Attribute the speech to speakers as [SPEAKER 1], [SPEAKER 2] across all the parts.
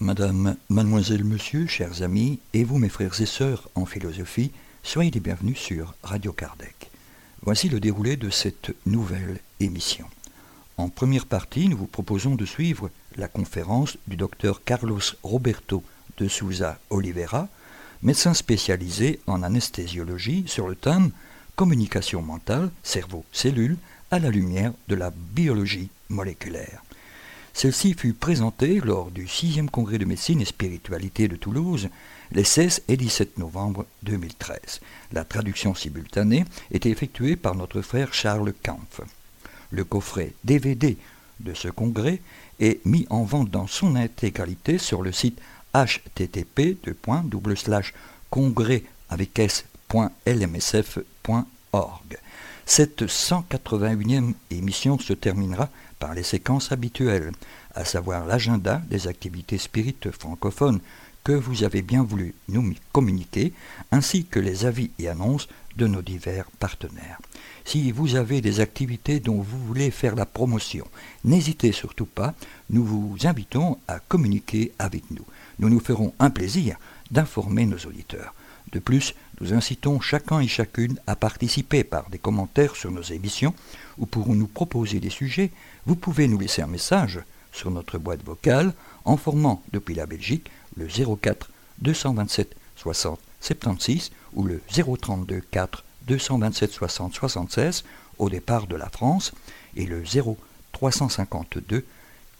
[SPEAKER 1] Madame, mademoiselle, monsieur, chers amis, et vous mes frères et sœurs en philosophie, soyez les bienvenus sur Radio Kardec. Voici le déroulé de cette nouvelle émission. En première partie, nous vous proposons de suivre la conférence du docteur Carlos Roberto de Souza Oliveira, médecin spécialisé en anesthésiologie sur le thème Communication mentale, cerveau, cellule, à la lumière de la biologie moléculaire. Celle-ci fut présentée lors du 6e congrès de médecine et spiritualité de Toulouse les 16 et 17 novembre 2013. La traduction simultanée était effectuée par notre frère Charles Kampf. Le coffret DVD de ce congrès est mis en vente dans son intégralité sur le site http congrès avec s.lmsf.org. Cette 181e émission se terminera par les séquences habituelles, à savoir l'agenda des activités spirites francophones que vous avez bien voulu nous communiquer, ainsi que les avis et annonces de nos divers partenaires. Si vous avez des activités dont vous voulez faire la promotion, n'hésitez surtout pas, nous vous invitons à communiquer avec nous. Nous nous ferons un plaisir d'informer nos auditeurs. De plus, nous incitons chacun et chacune à participer par des commentaires sur nos émissions ou pour nous proposer des sujets. Vous pouvez nous laisser un message sur notre boîte vocale en formant depuis la Belgique le 04 227 60 76 ou le 032 4 227 60 76 au départ de la France et le 0 352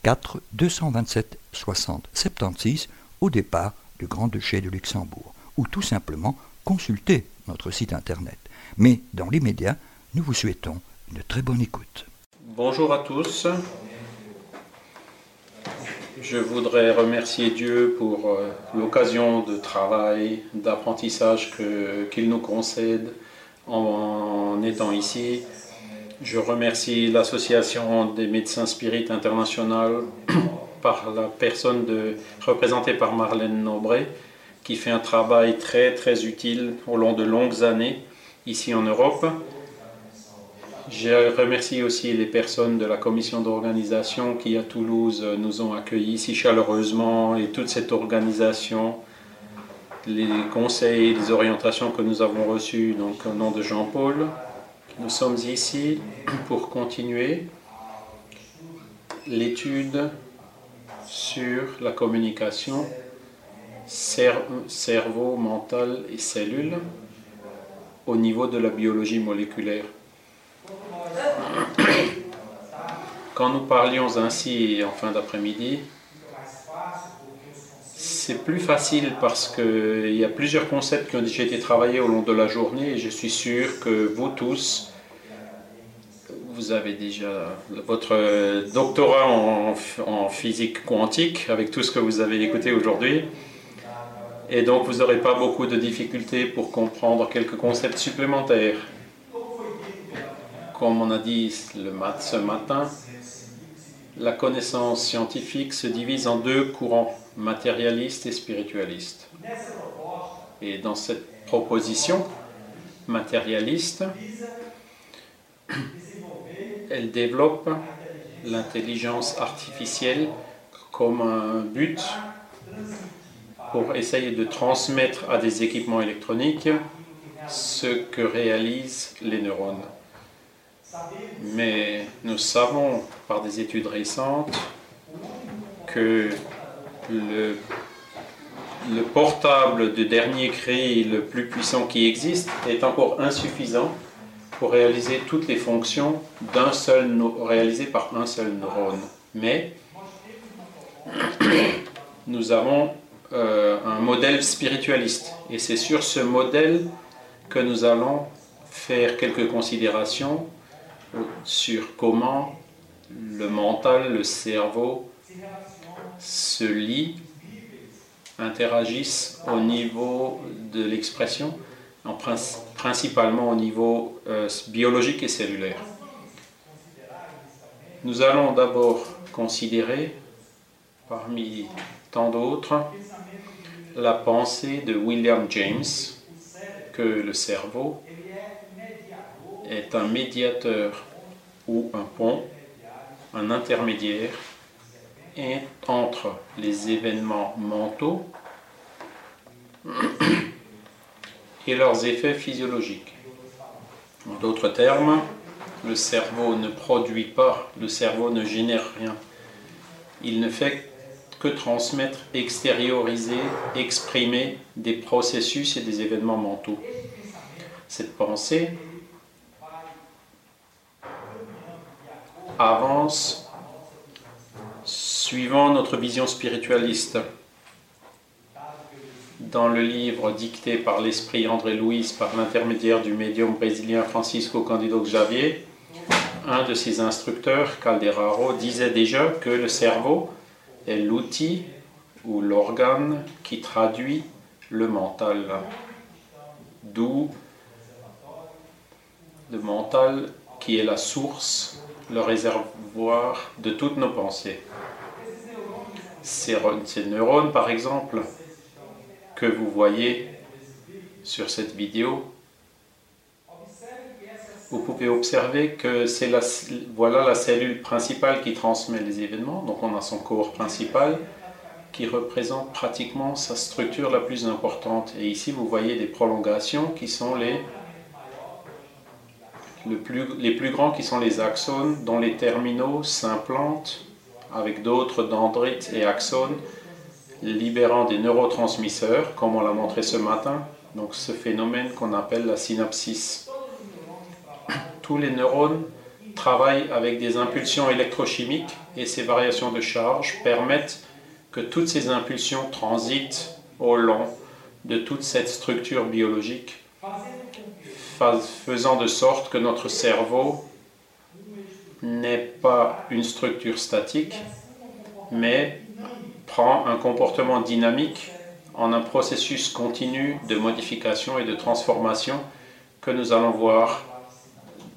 [SPEAKER 1] 4 227 60 76 au départ du Grand-Duché de Luxembourg ou tout simplement consulter notre site internet. Mais dans l'immédiat, nous vous souhaitons une très bonne écoute.
[SPEAKER 2] Bonjour à tous. Je voudrais remercier Dieu pour euh, l'occasion de travail, d'apprentissage qu'il nous concède en, étant ici. Je remercie l'association des médecins spirites international par la personne représentée par Marlène Nobré qui fait un travail très très utile au long de longues années ici en Europe. Je remercie aussi les personnes de la commission d'organisation qui à Toulouse nous ont accueillis si chaleureusement et toute cette organisation, les conseils les orientations que nous avons reçus donc au nom de Jean-Paul. Nous sommes ici pour continuer l'étude sur la communication cerveau, mental et cellules au niveau de la biologie moléculaire. Quand nous parlions ainsi en fin d'après-midi, c'est plus facile parce qu'il y a plusieurs concepts qui ont déjà été travaillés au long de la journée et je suis sûr que vous tous, vous avez déjà votre doctorat en, en physique quantique avec tout ce que vous avez écouté aujourd'hui. Et donc vous n'aurez pas beaucoup de difficultés pour comprendre quelques concepts supplémentaires comme on a dit ce matin, la connaissance scientifique se divise en deux courants, matérialiste et spiritualiste. Et dans cette proposition matérialiste, elle développe l'intelligence artificielle comme un but pour essayer de transmettre à des équipements électroniques ce que réalisent les neurones. Mais nous savons par des études récentes que le, le portable de dernier cri le plus puissant qui existe est encore insuffisant pour réaliser toutes les fonctions d'un seul réalisées par un seul neurone. Mais nous avons euh, un modèle spiritualiste et c'est sur ce modèle que nous allons faire quelques considérations sur comment le mental, le cerveau se lient, interagissent au niveau de l'expression, principalement au niveau euh, biologique et cellulaire. Nous allons d'abord considérer, parmi tant d'autres, la pensée de William James, que le cerveau est un médiateur ou un pont, un intermédiaire entre les événements mentaux et leurs effets physiologiques. En d'autres termes, le cerveau ne produit pas, le cerveau ne génère rien. Il ne fait que transmettre, extérioriser, exprimer des processus et des événements mentaux. Cette pensée avance suivant notre vision spiritualiste. Dans le livre dicté par l'esprit André Louis par l'intermédiaire du médium brésilien Francisco Candido Xavier, un de ses instructeurs, Calderaro, disait déjà que le cerveau est l'outil ou l'organe qui traduit le mental. D'où le mental qui est la source, le réservoir de toutes nos pensées. Ces, neurones, par exemple, que vous voyez sur cette vidéo, vous pouvez observer que c'est la, voilà la cellule principale qui transmet les événements. Donc on a son corps principal qui représente pratiquement sa structure la plus importante. Et ici vous voyez des prolongations qui sont les, les plus grands qui sont les axones dont les terminaux s'implantent avec d'autres dendrites et axones libérant des neurotransmisseurs comme on l'a montré ce matin. Donc ce phénomène qu'on appelle la synapsis tous les neurones travaillent avec des impulsions électrochimiques et ces variations de charge permettent que toutes ces impulsions transitent au long de toute cette structure biologique, faisant de sorte que notre cerveau n'est pas une structure statique, mais prend un comportement dynamique en un processus continu de modification et de transformation que nous allons voir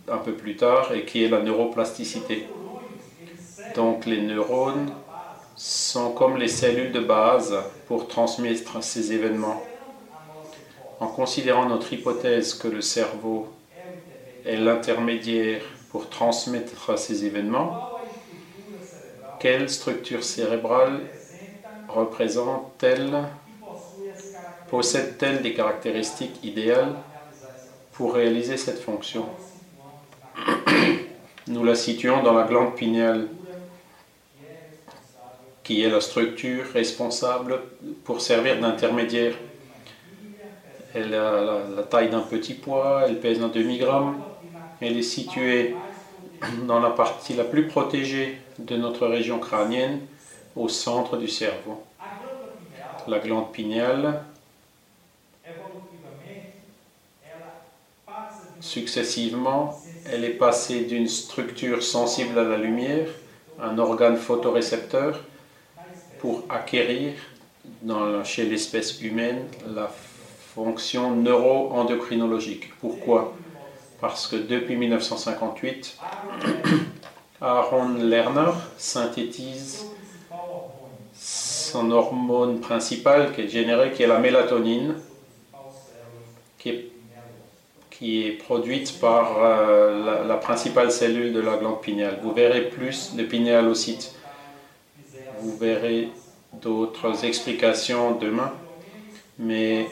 [SPEAKER 2] un peu plus tard et qui est la neuroplasticité. Donc les neurones sont comme les cellules de base pour transmettre ces événements. En considérant notre hypothèse que le cerveau est l'intermédiaire pour transmettre ces événements, quelle structure cérébrale représente-t-elle, possède-t-elle des caractéristiques idéales pour réaliser cette fonction? Nous la situons dans la glande pinéale, qui est la structure responsable pour servir d'intermédiaire. Elle a la, taille d'un petit pois, elle pèse un demi-gramme, elle est située dans la partie la plus protégée de notre région crânienne, au centre du cerveau. La glande pinéale successivement elle est passée d'une structure sensible à la lumière, un organe photorécepteur, pour acquérir chez l'espèce humaine la fonction neuro-endocrinologique. Pourquoi? Parce que depuis 1958, Aaron Lerner synthétise son hormone principale qui est générée, qui est la mélatonine, qui est qui est produite par euh, la, principale cellule de la glande pinéale. Vous verrez plus de pinéalocytes. Vous verrez d'autres explications demain. Mais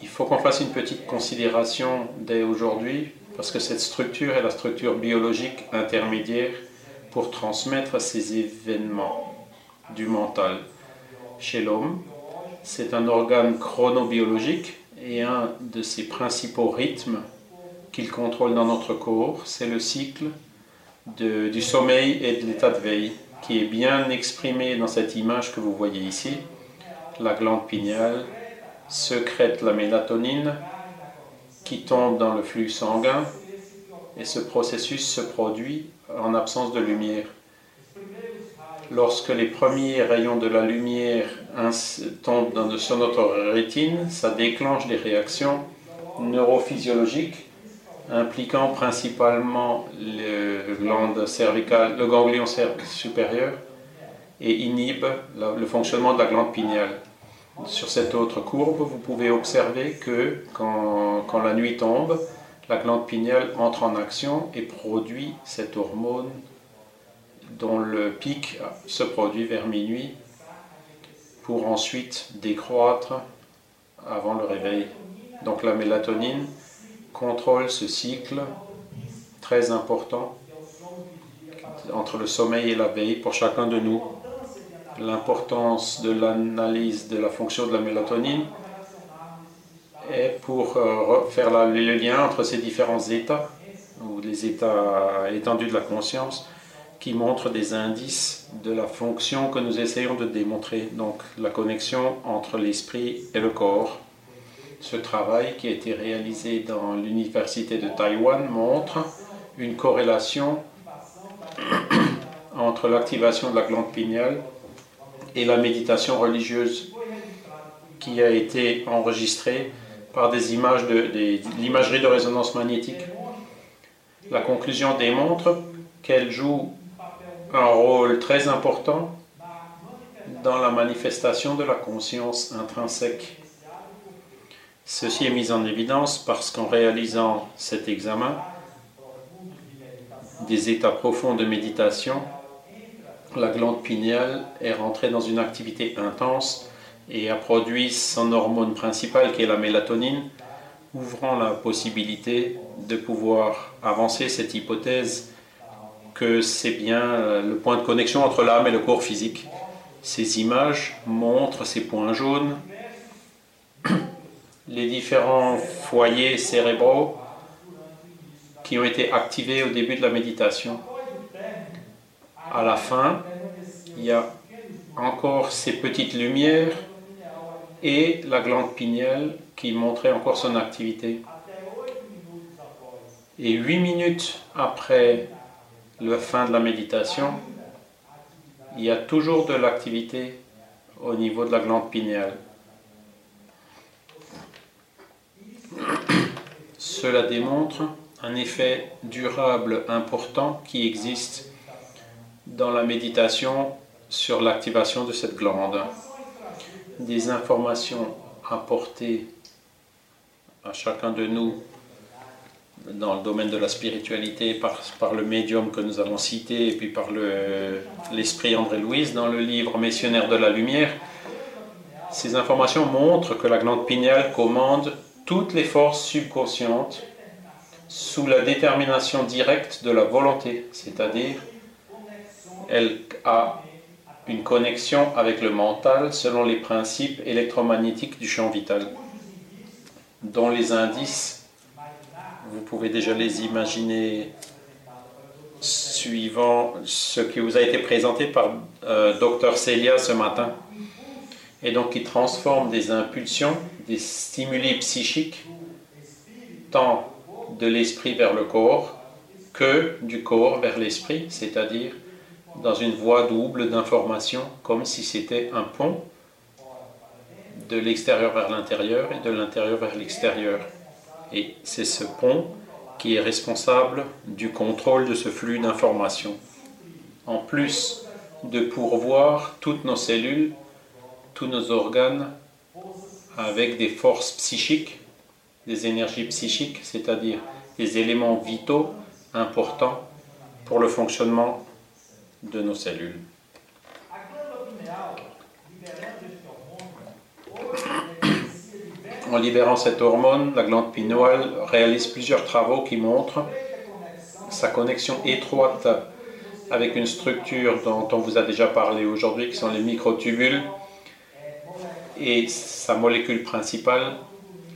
[SPEAKER 2] il faut qu'on fasse une petite considération dès aujourd'hui, parce que cette structure est la structure biologique intermédiaire pour transmettre ces événements du mental. Chez l'homme, c'est un organe chronobiologique et un de ses principaux rythmes qu'il contrôle dans notre corps, c'est le cycle du sommeil et de l'état de veille, qui est bien exprimé dans cette image que vous voyez ici. La glande pinéale secrète la mélatonine qui tombe dans le flux sanguin et ce processus se produit en absence de lumière lorsque les premiers rayons de la lumière tombent sur notre rétine, ça déclenche des réactions neurophysiologiques impliquant principalement le, glande cervicale, le ganglion supérieur et inhibe le fonctionnement de la glande pinéale. Sur cette autre courbe, vous pouvez observer que quand, la nuit tombe, la glande pinéale entre en action et produit cette hormone dont le pic se produit vers minuit pour ensuite décroître avant le réveil. Donc la mélatonine contrôle ce cycle très important entre le sommeil et la veille pour chacun de nous. L'importance de l'analyse de la fonction de la mélatonine est pour euh, faire le lien entre ces différents états, ou les états étendus de la conscience, qui montrent des indices de la fonction que nous essayons de démontrer, donc la connexion entre l'esprit et le corps. Ce travail qui a été réalisé dans l'université de Taïwan montre une corrélation entre l'activation de la glande pinéale et la méditation religieuse qui a été enregistrée par des images de, l'imagerie de résonance magnétique. La conclusion démontre qu'elle joue un rôle très important dans la manifestation de la conscience intrinsèque Ceci est mis en évidence parce qu'en réalisant cet examen des états profonds de méditation, la glande pinéale est rentrée dans une activité intense et a produit son hormone principale qui est la mélatonine, ouvrant la possibilité de pouvoir avancer cette hypothèse que c'est bien le point de connexion entre l'âme et le corps physique. Ces images montrent ces points jaunes les différents foyers cérébraux qui ont été activés au début de la méditation. À la fin, il y a encore ces petites lumières et la glande pinéale qui montrait encore son activité. Et huit minutes après la fin de la méditation, il y a toujours de l'activité au niveau de la glande pinéale. Cela démontre un effet durable important qui existe dans la méditation sur l'activation de cette glande. Des informations apportées à chacun de nous dans le domaine de la spiritualité par, le médium que nous avons cité et puis par l'esprit André Louise dans le livre Missionnaire de la Lumière. Ces informations montrent que la glande pinéale commande toutes les forces subconscientes sous la détermination directe de la volonté, c'est-à-dire elle a une connexion avec le mental selon les principes électromagnétiques du champ vital, dont les indices, vous pouvez déjà les imaginer suivant ce qui vous a été présenté par euh, Dr Celia ce matin, et donc qui transforme des impulsions des stimuli psychiques, tant de l'esprit vers le corps que du corps vers l'esprit, c'est-à-dire dans une voie double d'information, comme si c'était un pont de l'extérieur vers l'intérieur et de l'intérieur vers l'extérieur. Et c'est ce pont qui est responsable du contrôle de ce flux d'informations. En plus de pourvoir toutes nos cellules, tous nos organes avec des forces psychiques, des énergies psychiques, c'est-à-dire des éléments vitaux importants pour le fonctionnement de nos cellules. En libérant cette hormone, la glande pinéale réalise plusieurs travaux qui montrent sa connexion étroite avec une structure dont on vous a déjà parlé aujourd'hui, qui sont les microtubules, et sa molécule principale,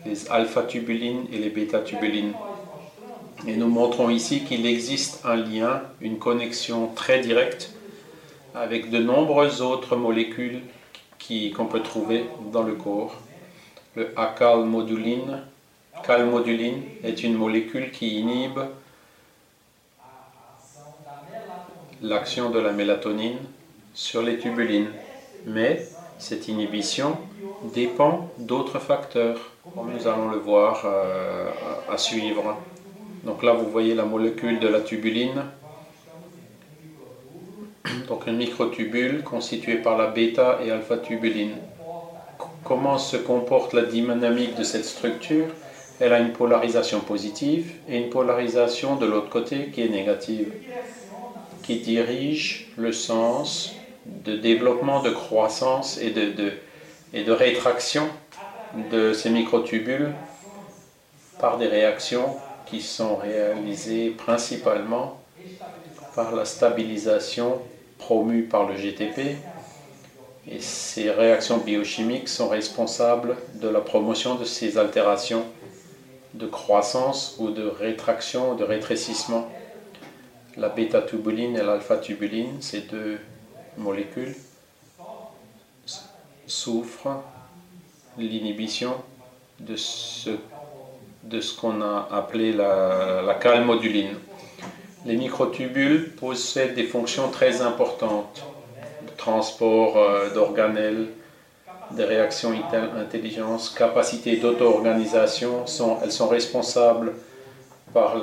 [SPEAKER 2] les alpha-tubulines et les bêta-tubulines. Et nous montrons ici qu'il existe un lien, une connexion très directe avec de nombreuses autres molécules qu'on peut trouver dans le corps. Le acalmoduline calmoduline est une molécule qui inhibe l'action de la mélatonine sur les tubulines. Mais cette inhibition dépend d'autres facteurs, comme nous allons le voir euh, à suivre. Donc là, vous voyez la molécule de la tubuline. Donc une microtubule constituée par la bêta et alpha-tubuline. Comment se comporte la dynamique de cette structure? Elle a une polarisation positive et une polarisation de l'autre côté qui est négative, qui dirige le sens de développement, de croissance et de, et de rétraction de ces microtubules par des réactions qui sont réalisées principalement par la stabilisation promue par le GTP. Et ces réactions biochimiques sont responsables de la promotion de ces altérations de croissance ou de rétraction de rétrécissement. La bêta-tubuline et l'alpha-tubuline, ces deux molécules, souffrent l'inhibition de ce, de ce qu'on a appelé la, calmoduline. Les microtubules possèdent des fonctions très importantes, transport euh, d'organelles, des réactions intelligence, capacité d'auto-organisation, elles sont responsables par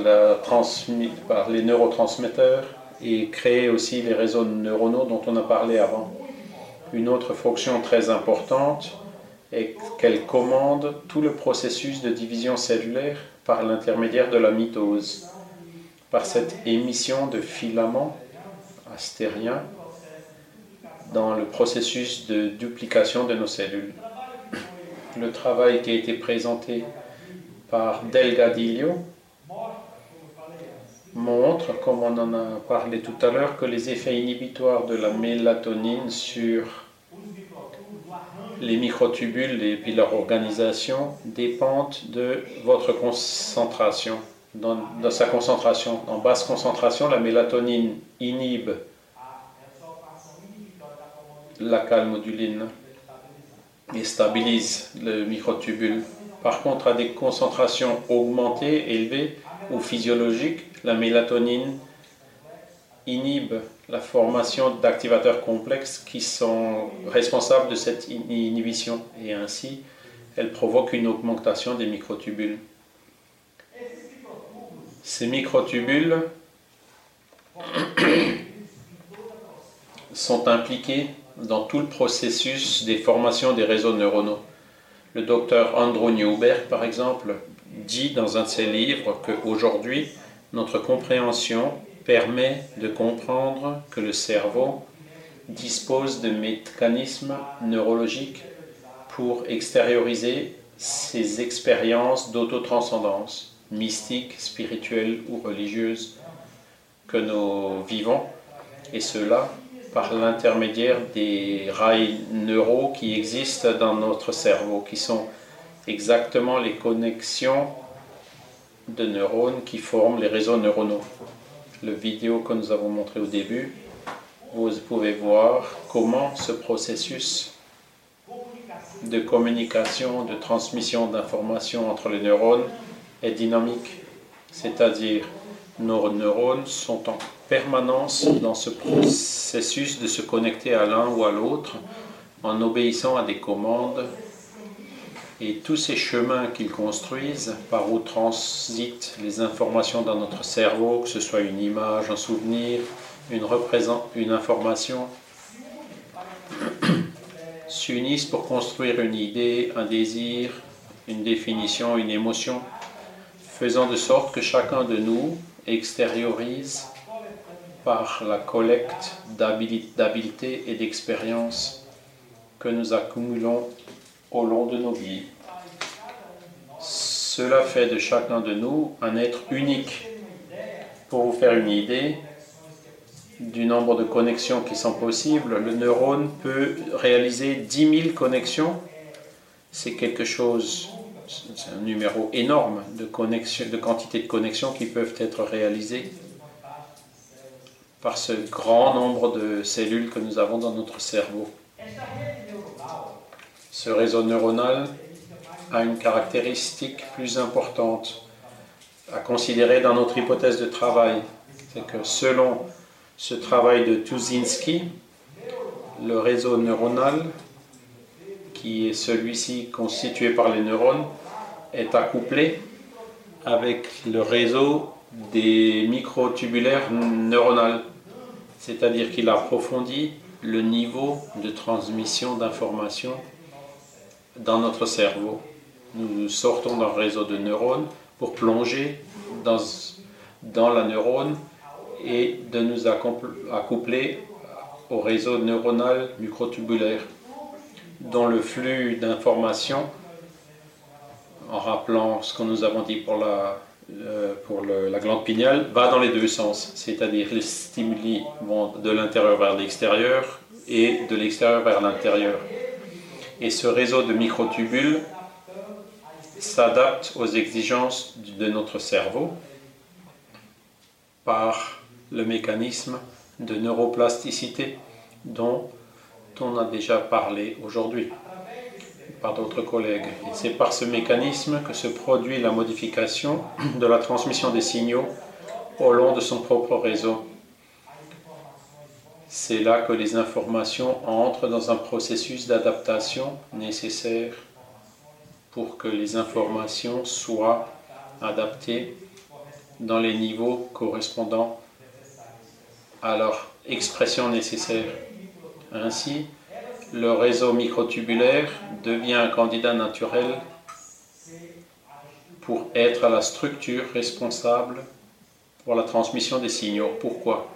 [SPEAKER 2] les neurotransmetteurs et créent aussi les réseaux neuronaux dont on a parlé avant. Une autre fonction très importante est qu'elle commande tout le processus de division cellulaire par l'intermédiaire de la mitose, par cette émission de filaments astériens dans le processus de duplication de nos cellules. Le travail qui a été présenté par Delgadillo montre, comme on en a parlé tout à l'heure, que les effets inhibitoires de la mélatonine sur les microtubules et puis leur organisation dépendent de votre concentration. Dans, sa concentration, en basse concentration, la mélatonine inhibe la calmoduline et stabilise le microtubule. Par contre, à des concentrations augmentées, élevées ou physiologiques, la mélatonine inhibe la formation d'activateurs complexes qui sont responsables de cette inhibition et ainsi elle provoque une augmentation des microtubules. Ces microtubules sont impliqués dans tout le processus des formations des réseaux neuronaux. Le docteur Andrew Newberg, par exemple, dit dans un de ses livres qu'aujourd'hui, notre compréhension permet de comprendre que le cerveau dispose de mécanismes neurologiques pour extérioriser ses expériences d'autotranscendance, mystiques, spirituelles ou religieuses que nous vivons, et cela par l'intermédiaire des rails neuraux qui existent dans notre cerveau, qui sont exactement les connexions de neurones qui forment les réseaux neuronaux. Le vidéo que nous avons montré au début, vous pouvez voir comment ce processus de communication, de transmission d'informations entre les neurones est dynamique, c'est-à-dire nos neurones sont en permanence dans ce processus de se connecter à l'un ou à l'autre en obéissant à des commandes et tous ces chemins qu'ils construisent par où transitent les informations dans notre cerveau, que ce soit une image, un souvenir, une, une information, s'unissent pour construire une idée, un désir, une définition, une émotion, faisant de sorte que chacun de nous extériorise par la collecte d'habileté et d'expérience que nous accumulons au long de nos vies. Cela fait de chacun de nous un être unique. Pour vous faire une idée du nombre de connexions qui sont possibles, le neurone peut réaliser 10 000 connexions. C'est quelque chose, c'est un numéro énorme de, connexions, de quantité de connexions qui peuvent être réalisées par ce grand nombre de cellules que nous avons dans notre cerveau. Ce réseau neuronal a une caractéristique plus importante à considérer dans notre hypothèse de travail. C'est que selon ce travail de Tuzinski, le réseau neuronal, qui est celui-ci constitué par les neurones, est accouplé avec le réseau des microtubulaires neuronales, c'est-à-dire qu'il approfondit le niveau de transmission d'informations dans notre cerveau. Nous sortons d'un réseau de neurones pour plonger dans, dans la neurone et de nous accoupler au réseau neuronal microtubulaire, dont le flux d'informations, en rappelant ce que nous avons dit pour la, euh, pour la glande pinéale, va dans les deux sens, c'est-à-dire les stimuli vont de l'intérieur vers l'extérieur et de l'extérieur vers l'intérieur. Et ce réseau de microtubules s'adapte aux exigences de notre cerveau par le mécanisme de neuroplasticité dont on a déjà parlé aujourd'hui par d'autres collègues. C'est par ce mécanisme que se produit la modification de la transmission des signaux au long de son propre réseau. C'est là que les informations entrent dans un processus d'adaptation nécessaire pour que les informations soient adaptées dans les niveaux correspondant à leur expression nécessaire. Ainsi, le réseau microtubulaire devient un candidat naturel pour être la structure responsable pour la transmission des signaux. Pourquoi?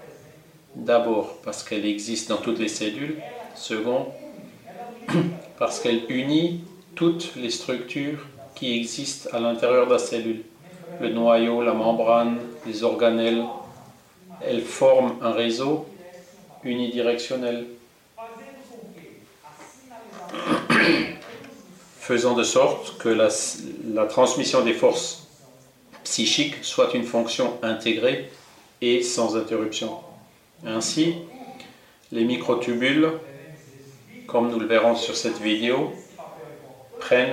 [SPEAKER 2] D'abord parce qu'elle existe dans toutes les cellules. Second, parce qu'elle unit toutes les structures qui existent à l'intérieur de la cellule. Le noyau, la membrane, les organelles, elles forment un réseau unidirectionnel. faisant de sorte que la, transmission des forces psychiques soit une fonction intégrée et sans interruption. Ainsi, les microtubules, comme nous le verrons sur cette vidéo,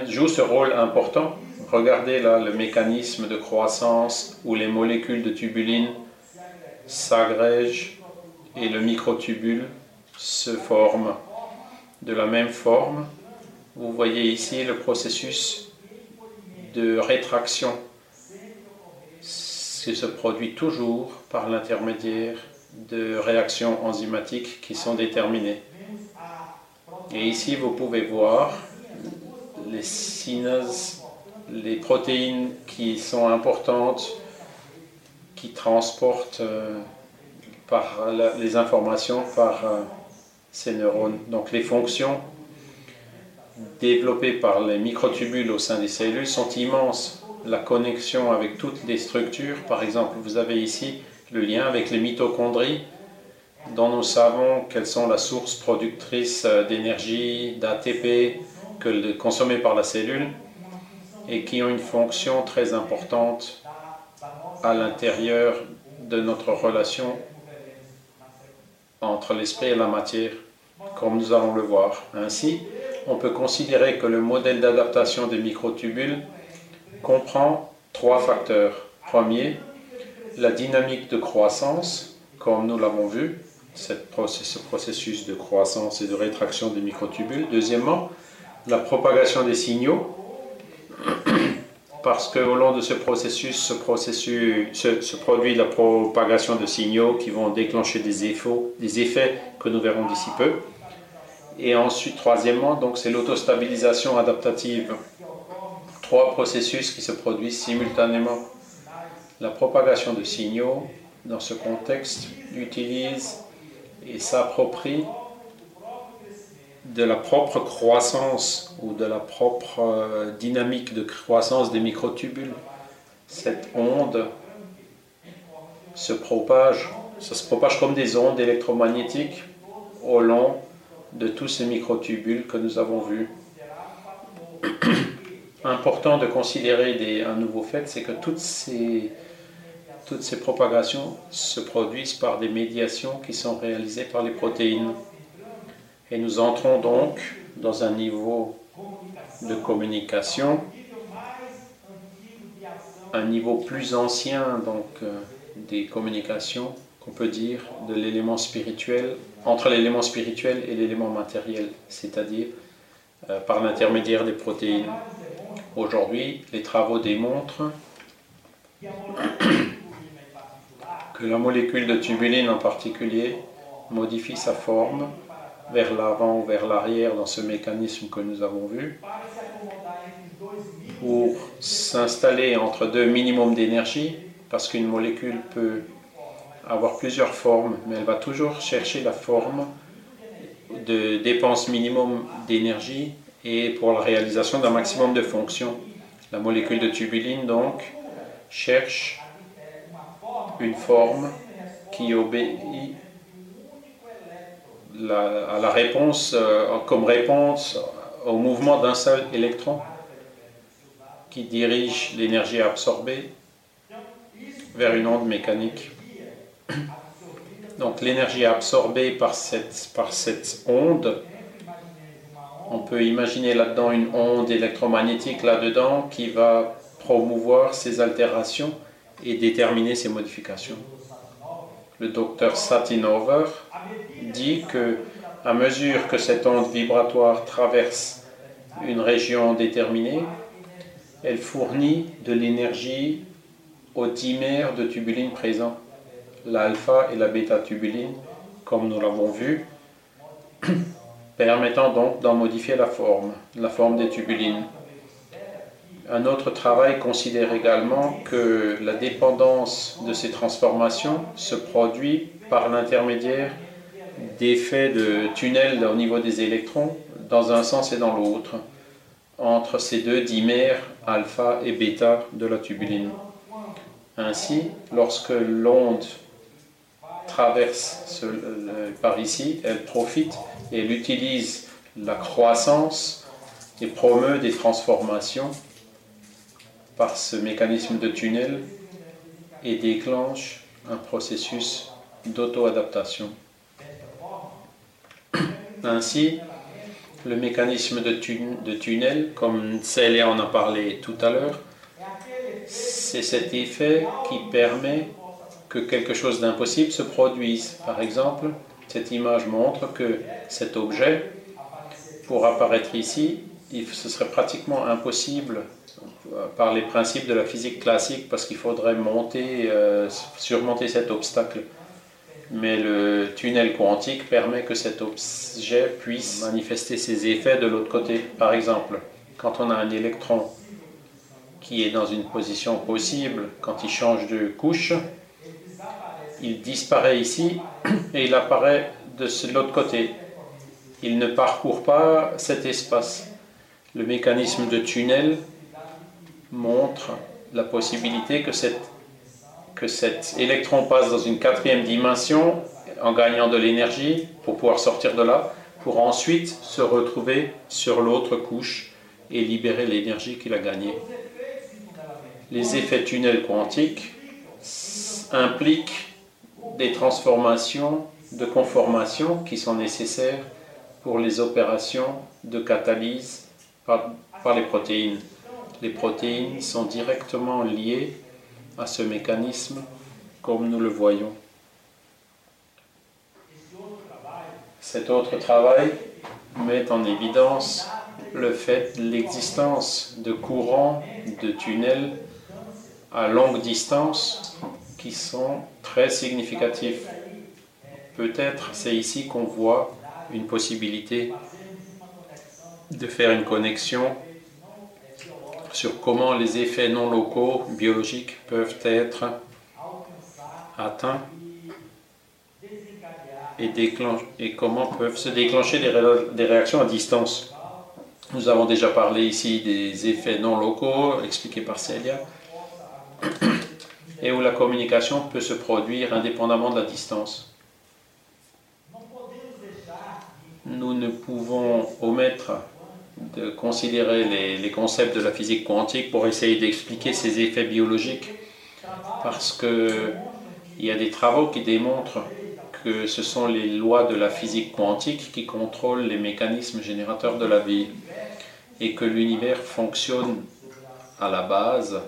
[SPEAKER 2] jouent ce rôle important. Regardez là le mécanisme de croissance où les molécules de tubuline s'agrègent et le microtubule se forme de la même forme. Vous voyez ici le processus de rétraction qui se produit toujours par l'intermédiaire de réactions enzymatiques qui sont déterminées. Et ici, vous pouvez voir les sinases, les protéines qui sont importantes, qui transportent euh, par les informations par euh, ces neurones. Donc les fonctions développées par les microtubules au sein des cellules sont immenses. La connexion avec toutes les structures, par exemple, vous avez ici le lien avec les mitochondries, dont nous savons qu'elles sont la source productrice euh, d'énergie, d'ATP, consommée par la cellule, et qui ont une fonction très importante à l'intérieur de notre relation entre l'esprit et la matière, comme nous allons le voir. Ainsi, on peut considérer que le modèle d'adaptation des microtubules comprend trois facteurs. Premier, la dynamique de croissance, comme nous l'avons vu, ce processus de croissance et de rétraction des microtubules. Deuxièmement, la propagation des signaux, parce qu'au long de ce processus, ce processus se, produit la propagation de signaux qui vont déclencher des effets, des effets que nous verrons d'ici peu. Et ensuite, troisièmement, donc c'est l'autostabilisation adaptative. Trois processus qui se produisent simultanément. La propagation de signaux, dans ce contexte, utilise et s'approprie de la propre croissance ou de la propre euh, dynamique de croissance des microtubules. Cette onde se propage, ça se propage comme des ondes électromagnétiques au long de tous ces microtubules que nous avons vus. Important de considérer un nouveau fait, c'est que toutes ces, toutes ces propagations se produisent par des médiations qui sont réalisées par les protéines. Et nous entrons donc dans un niveau de communication, un niveau plus ancien donc euh, des communications qu'on peut dire de l'élément spirituel, entre l'élément spirituel et l'élément matériel, c'est-à-dire euh, par l'intermédiaire des protéines. Aujourd'hui, les travaux démontrent la molécule de tubuline en particulier modifie sa forme vers l'avant ou vers l'arrière dans ce mécanisme que nous avons vu pour s'installer entre deux minimums d'énergie parce qu'une molécule peut avoir plusieurs formes mais elle va toujours chercher la forme de dépense minimum d'énergie et pour la réalisation d'un maximum de fonctions. La molécule de tubuline donc cherche une forme qui obéit à la réponse, euh, comme réponse au mouvement d'un seul électron qui dirige l'énergie absorbée vers une onde mécanique. Donc l'énergie absorbée par cette, par cette onde, on peut imaginer là-dedans une onde électromagnétique là-dedans qui va promouvoir ces altérations et déterminer ces modifications. Le docteur Satinover dit que à mesure que cette onde vibratoire traverse une région déterminée, elle fournit de l'énergie aux dimères de tubuline présents, l'alpha et la bêta-tubuline, comme nous l'avons vu, permettant donc d'en modifier la forme, la forme des tubulines. Un autre travail considère également que la dépendance de ces transformations se produit par l'intermédiaire d'effets de tunnels au niveau des électrons dans un sens et dans l'autre entre ces deux dimères alpha et bêta de la tubuline. Ainsi, lorsque l'onde traverse par ici, elle profite et elle utilise la croissance et promeut des transformations par ce mécanisme de tunnel et déclenche un processus d'auto-adaptation. Ainsi, le mécanisme de, tunnel, comme Célia en a parlé tout à l'heure, c'est cet effet qui permet que quelque chose d'impossible se produise. Par exemple, cette image montre que cet objet, pour apparaître ici, ce serait pratiquement impossible par les principes de la physique classique parce qu'il faudrait euh, surmonter cet obstacle mais le tunnel quantique permet que cet objet puisse manifester ses effets de l'autre côté. Par exemple, quand on a un électron qui est dans une position possible, quand il change de couche, il disparaît ici et il apparaît de l'autre côté. Il ne parcourt pas cet espace. Le mécanisme de tunnel montre la possibilité que cet électron passe dans une quatrième dimension en gagnant de l'énergie pour pouvoir sortir de là, pour ensuite se retrouver sur l'autre couche et libérer l'énergie qu'il a gagnée. Les effets tunnels quantiques impliquent des transformations de conformation qui sont nécessaires pour les opérations de catalyse par les protéines. Les protéines sont directement liées à ce mécanisme comme nous le voyons. Cet autre travail met en évidence le fait de l'existence de courants de tunnels à longue distance qui sont très significatifs. Peut-être c'est ici qu'on voit une possibilité de faire une connexion sur comment les effets non locaux biologiques peuvent être atteints et, comment peuvent se déclencher des, réactions à distance. Nous avons déjà parlé ici des effets non locaux expliqués par Célia et où la communication peut se produire indépendamment de la distance. Nous ne pouvons omettre de considérer les, concepts de la physique quantique pour essayer d'expliquer ces effets biologiques, parce qu'il y a des travaux qui démontrent que ce sont les lois de la physique quantique qui contrôlent les mécanismes générateurs de la vie, et que l'univers fonctionne à la base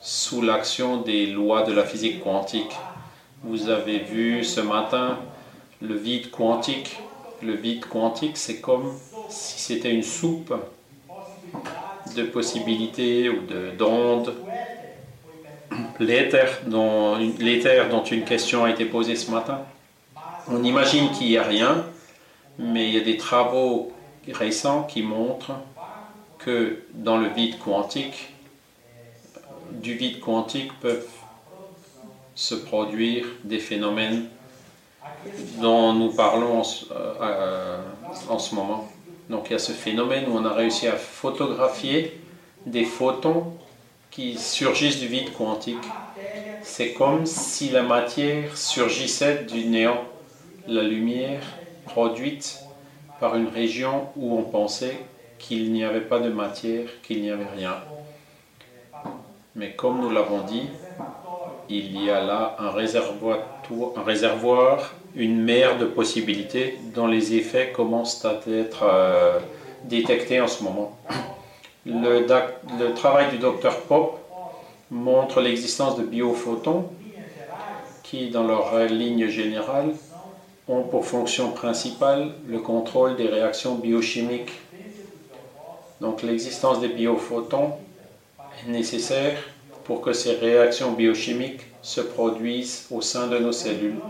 [SPEAKER 2] sous l'action des lois de la physique quantique. Vous avez vu ce matin le vide quantique. Le vide quantique, c'est comme si c'était une soupe de possibilités ou d'ondes l'éther dont, dont une question a été posée ce matin. On imagine qu'il n'y a rien, mais il y a des travaux récents qui montrent que dans le vide quantique, du vide quantique peuvent se produire des phénomènes dont nous parlons euh, en, ce moment. Donc il y a ce phénomène où on a réussi à photographier des photons qui surgissent du vide quantique. C'est comme si la matière surgissait du néant, la lumière produite par une région où on pensait qu'il n'y avait pas de matière, qu'il n'y avait rien. Mais comme nous l'avons dit, il y a là un réservoir, réservoir, une mer de possibilités dont les effets commencent à être euh, détectés en ce moment. Le, travail du docteur Pop montre l'existence de biophotons qui, dans leur ligne générale, ont pour fonction principale le contrôle des réactions biochimiques. Donc l'existence des biophotons est nécessaire pour que ces réactions biochimiques se produisent au sein de nos cellules.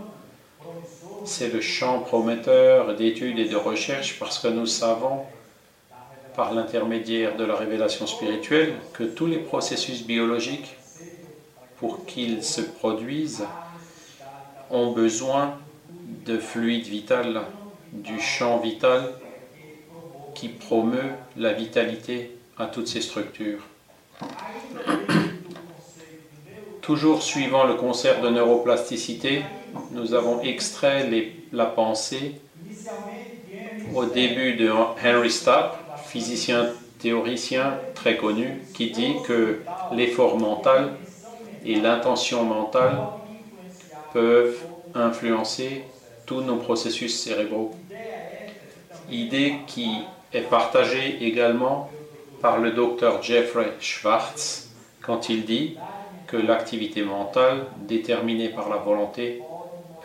[SPEAKER 2] C'est le champ prometteur d'études et de recherche parce que nous savons, par l'intermédiaire de la révélation spirituelle, que tous les processus biologiques, pour qu'ils se produisent, ont besoin de fluide vital, du champ vital qui promeut la vitalité à toutes ces structures. Toujours suivant le concept de neuroplasticité, nous avons extrait la pensée au début de Henry Stapp, physicien théoricien très connu, qui dit que l'effort mental et l'intention mentale peuvent influencer tous nos processus cérébraux. Idée qui est partagée également par le docteur Jeffrey Schwartz quand il dit que l'activité mentale déterminée par la volonté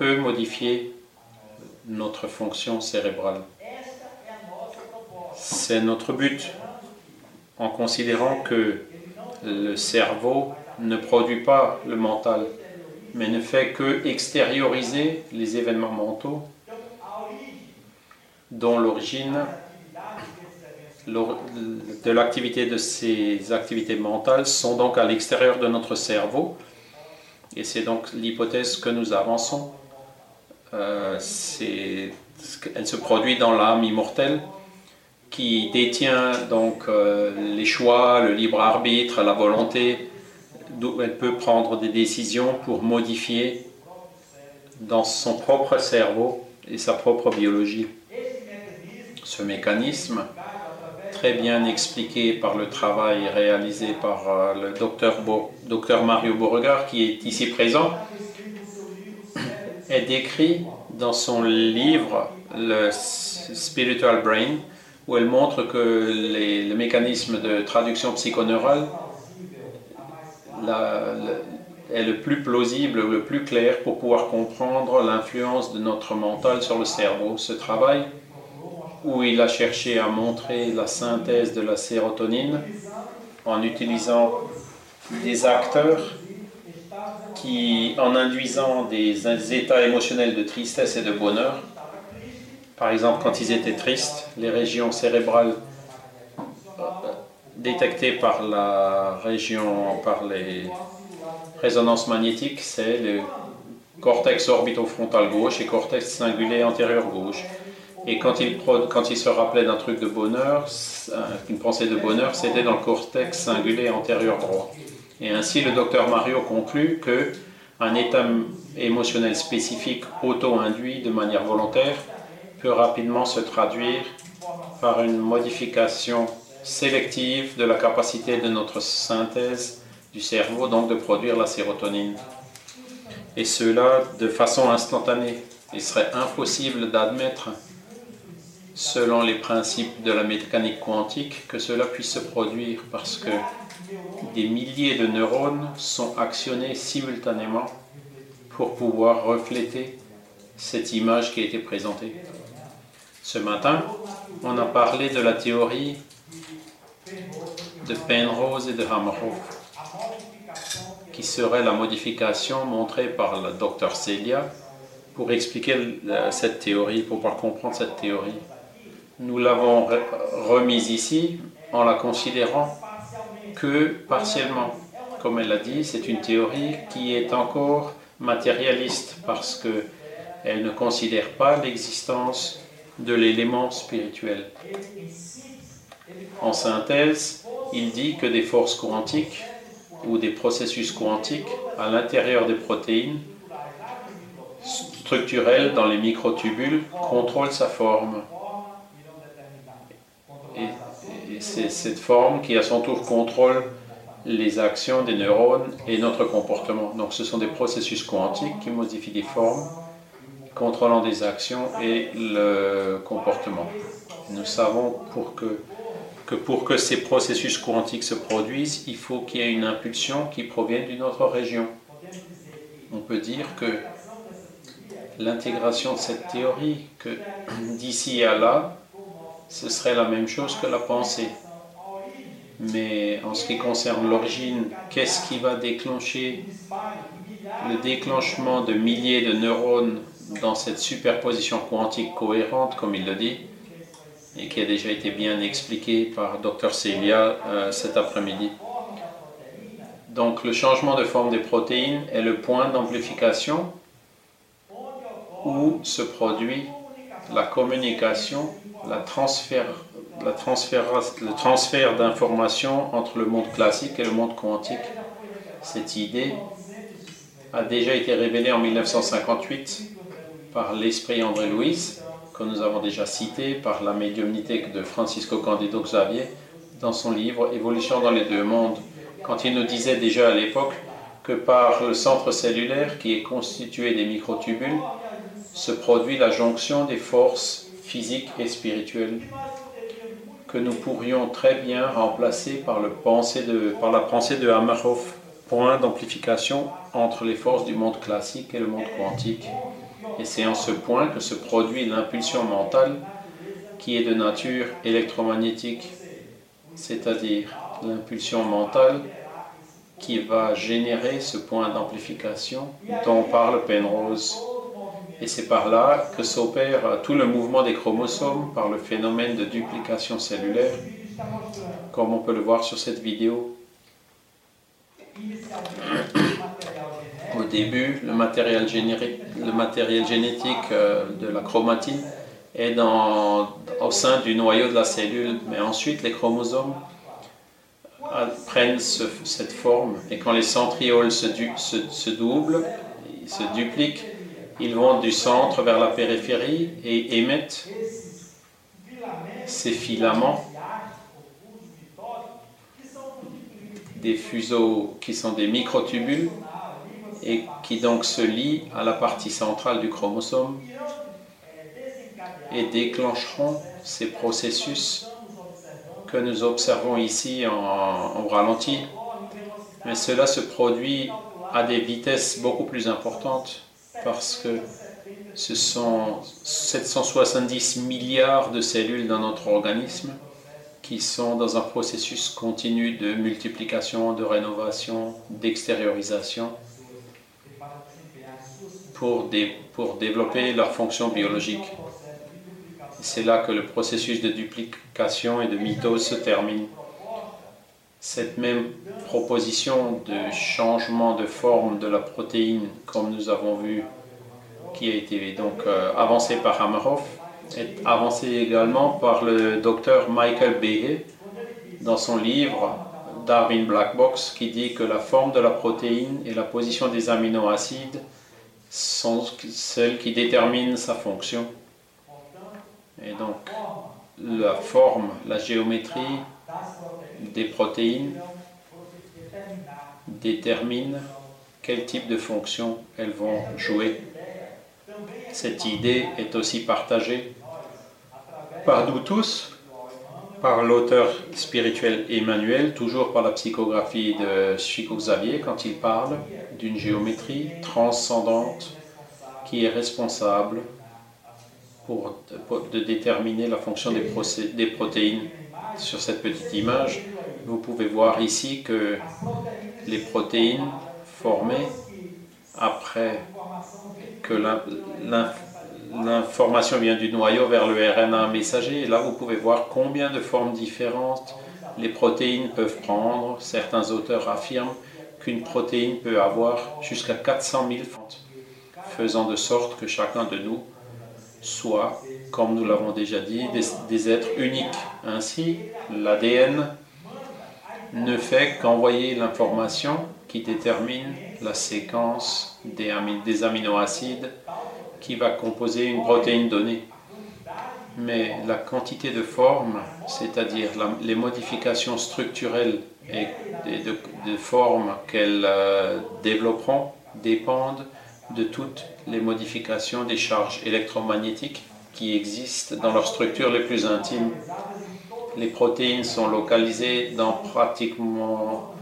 [SPEAKER 2] peut modifier notre fonction cérébrale. C'est notre but en considérant que le cerveau ne produit pas le mental, mais ne fait que extérioriser les événements mentaux dont l'origine de l'activité de ces activités mentales sont donc à l'extérieur de notre cerveau. Et c'est donc l'hypothèse que nous avançons. Euh, elle se produit dans l'âme immortelle qui détient donc euh, les choix, le libre arbitre, la volonté, d'où elle peut prendre des décisions pour modifier dans son propre cerveau et sa propre biologie. Ce mécanisme très bien expliqué par le travail réalisé par euh, le docteur, docteur Mario Beauregard, qui est ici présent, est décrit dans son livre Le Spiritual Brain, où elle montre que le mécanisme de traduction psychoneurale est le plus plausible, le plus clair pour pouvoir comprendre l'influence de notre mental sur le cerveau. Ce travail où il a cherché à montrer la synthèse de la sérotonine en utilisant des acteurs qui, en induisant des, états émotionnels de tristesse et de bonheur, par exemple quand ils étaient tristes, les régions cérébrales euh, détectées par la région, par les résonances magnétiques, c'est le cortex orbitofrontal gauche et cortex singulé antérieur gauche. Et quand il, quand se rappelait d'un truc de bonheur, une pensée de bonheur, c'était dans le cortex singulier antérieur droit. Et ainsi, le docteur Mario conclut que un état émotionnel spécifique auto-induit de manière volontaire peut rapidement se traduire par une modification sélective de la capacité de notre synthèse du cerveau, donc de produire la sérotonine. Et cela de façon instantanée. Il serait impossible d'admettre selon les principes de la mécanique quantique, que cela puisse se produire parce que des milliers de neurones sont actionnés simultanément pour pouvoir refléter cette image qui a été présentée. Ce matin, on a parlé de la théorie de Penrose et de Hamerhoff. qui serait la modification montrée par le docteur Celia pour expliquer cette théorie, pour pouvoir comprendre cette théorie. Nous l'avons remise ici en la considérant que partiellement. Comme elle l'a dit, c'est une théorie qui est encore matérialiste parce que elle ne considère pas l'existence de l'élément spirituel. En synthèse, il dit que des forces quantiques ou des processus quantiques à l'intérieur des protéines structurelles dans les microtubules contrôlent sa forme. Et, c'est cette forme qui à son tour contrôle les actions des neurones et notre comportement. Donc ce sont des processus quantiques qui modifient des formes contrôlant des actions et le comportement. Nous savons pour que, que pour que ces processus quantiques se produisent, il faut qu'il y ait une impulsion qui provienne d'une autre région. On peut dire que l'intégration de cette théorie, que d'ici à là, ce serait la même chose que la pensée. Mais en ce qui concerne l'origine, qu'est-ce qui va déclencher le déclenchement de milliers de neurones dans cette superposition quantique cohérente, comme il le dit, et qui a déjà été bien expliqué par Dr Celia euh, cet après-midi? Donc le changement de forme des protéines est le point d'amplification où se produit la communication, la transfert, la transfert, le transfert d'informations entre le monde classique et le monde quantique. Cette idée a déjà été révélée en 1958 par l'esprit André Louis, que nous avons déjà cité, par la médiumnité de Francisco Candido Xavier dans son livre Évolution dans les deux mondes, quand il nous disait déjà à l'époque que par le centre cellulaire qui est constitué des microtubules se produit la jonction des forces physiques et spirituelles que nous pourrions très bien remplacer par, la pensée de Hamerhoff, point d'amplification entre les forces du monde classique et le monde quantique. Et c'est en ce point que se produit l'impulsion mentale qui est de nature électromagnétique, c'est-à-dire l'impulsion mentale qui va générer ce point d'amplification dont parle Penrose. Et c'est par là que s'opère tout le mouvement des chromosomes par le phénomène de duplication cellulaire, comme on peut le voir sur cette vidéo. Au début, le matériel, génétique euh, de la chromatine est dans, au sein du noyau de la cellule, mais ensuite les chromosomes euh, prennent cette forme et quand les centrioles se, se, doublent, se dupliquent, ils vont du centre vers la périphérie et émettent ces filaments des fuseaux qui sont des microtubules et qui donc se lient à la partie centrale du chromosome et déclencheront ces processus que nous observons ici en, ralenti. Mais cela se produit à des vitesses beaucoup plus importantes parce que ce sont 770 milliards de cellules dans notre organisme qui sont dans un processus continu de multiplication, de rénovation, d'extériorisation pour, développer leur fonction biologique. C'est là que le processus de duplication et de mitose se termine. Cette même proposition de changement de forme de la protéine, comme nous avons vu, qui a été donc euh, avancée par Hamerhoff, est avancée également par le docteur Michael Behe dans son livre Darwin Black Box, qui dit que la forme de la protéine et la position des aminoacides sont celles qui déterminent sa fonction. Et donc, la forme, la géométrie des protéines détermine quel type de fonction elles vont jouer. Cette idée est aussi partagée par nous tous, par l'auteur spirituel Emmanuel, toujours par la psychographie de Chico Xavier quand il parle d'une géométrie transcendante qui est responsable de déterminer la fonction des protéines. Sur cette petite image, vous pouvez voir ici que les protéines formés après que l'information vient du noyau vers le RNA messager. Là, vous pouvez voir combien de formes différentes les protéines peuvent prendre. Certains auteurs affirment qu'une protéine peut avoir jusqu'à 400 000 formes, faisant de sorte que chacun de nous soit, comme nous l'avons déjà dit, des, êtres uniques. Ainsi, l'ADN ne fait qu'envoyer l'information qui détermine la séquence des, des aminoacides qui va composer une protéine donnée. Mais la quantité de formes, c'est-à-dire les modifications structurelles et de, formes qu'elles euh, développeront, dépendent de toutes les modifications des charges électromagnétiques qui existent dans leurs structures les plus intimes. Les protéines sont localisées dans pratiquement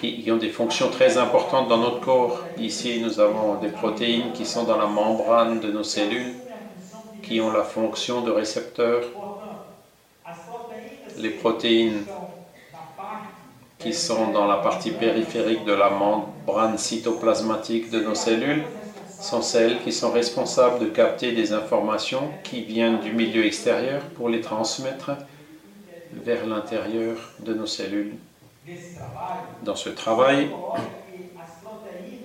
[SPEAKER 2] qui, ont des fonctions très importantes dans notre corps. Ici, nous avons des protéines qui sont dans la membrane de nos cellules, qui ont la fonction de récepteur. Les protéines qui sont dans la partie périphérique de la membrane cytoplasmatique de nos cellules sont celles qui sont responsables de capter des informations qui viennent du milieu extérieur pour les transmettre vers l'intérieur de nos cellules. Dans ce travail,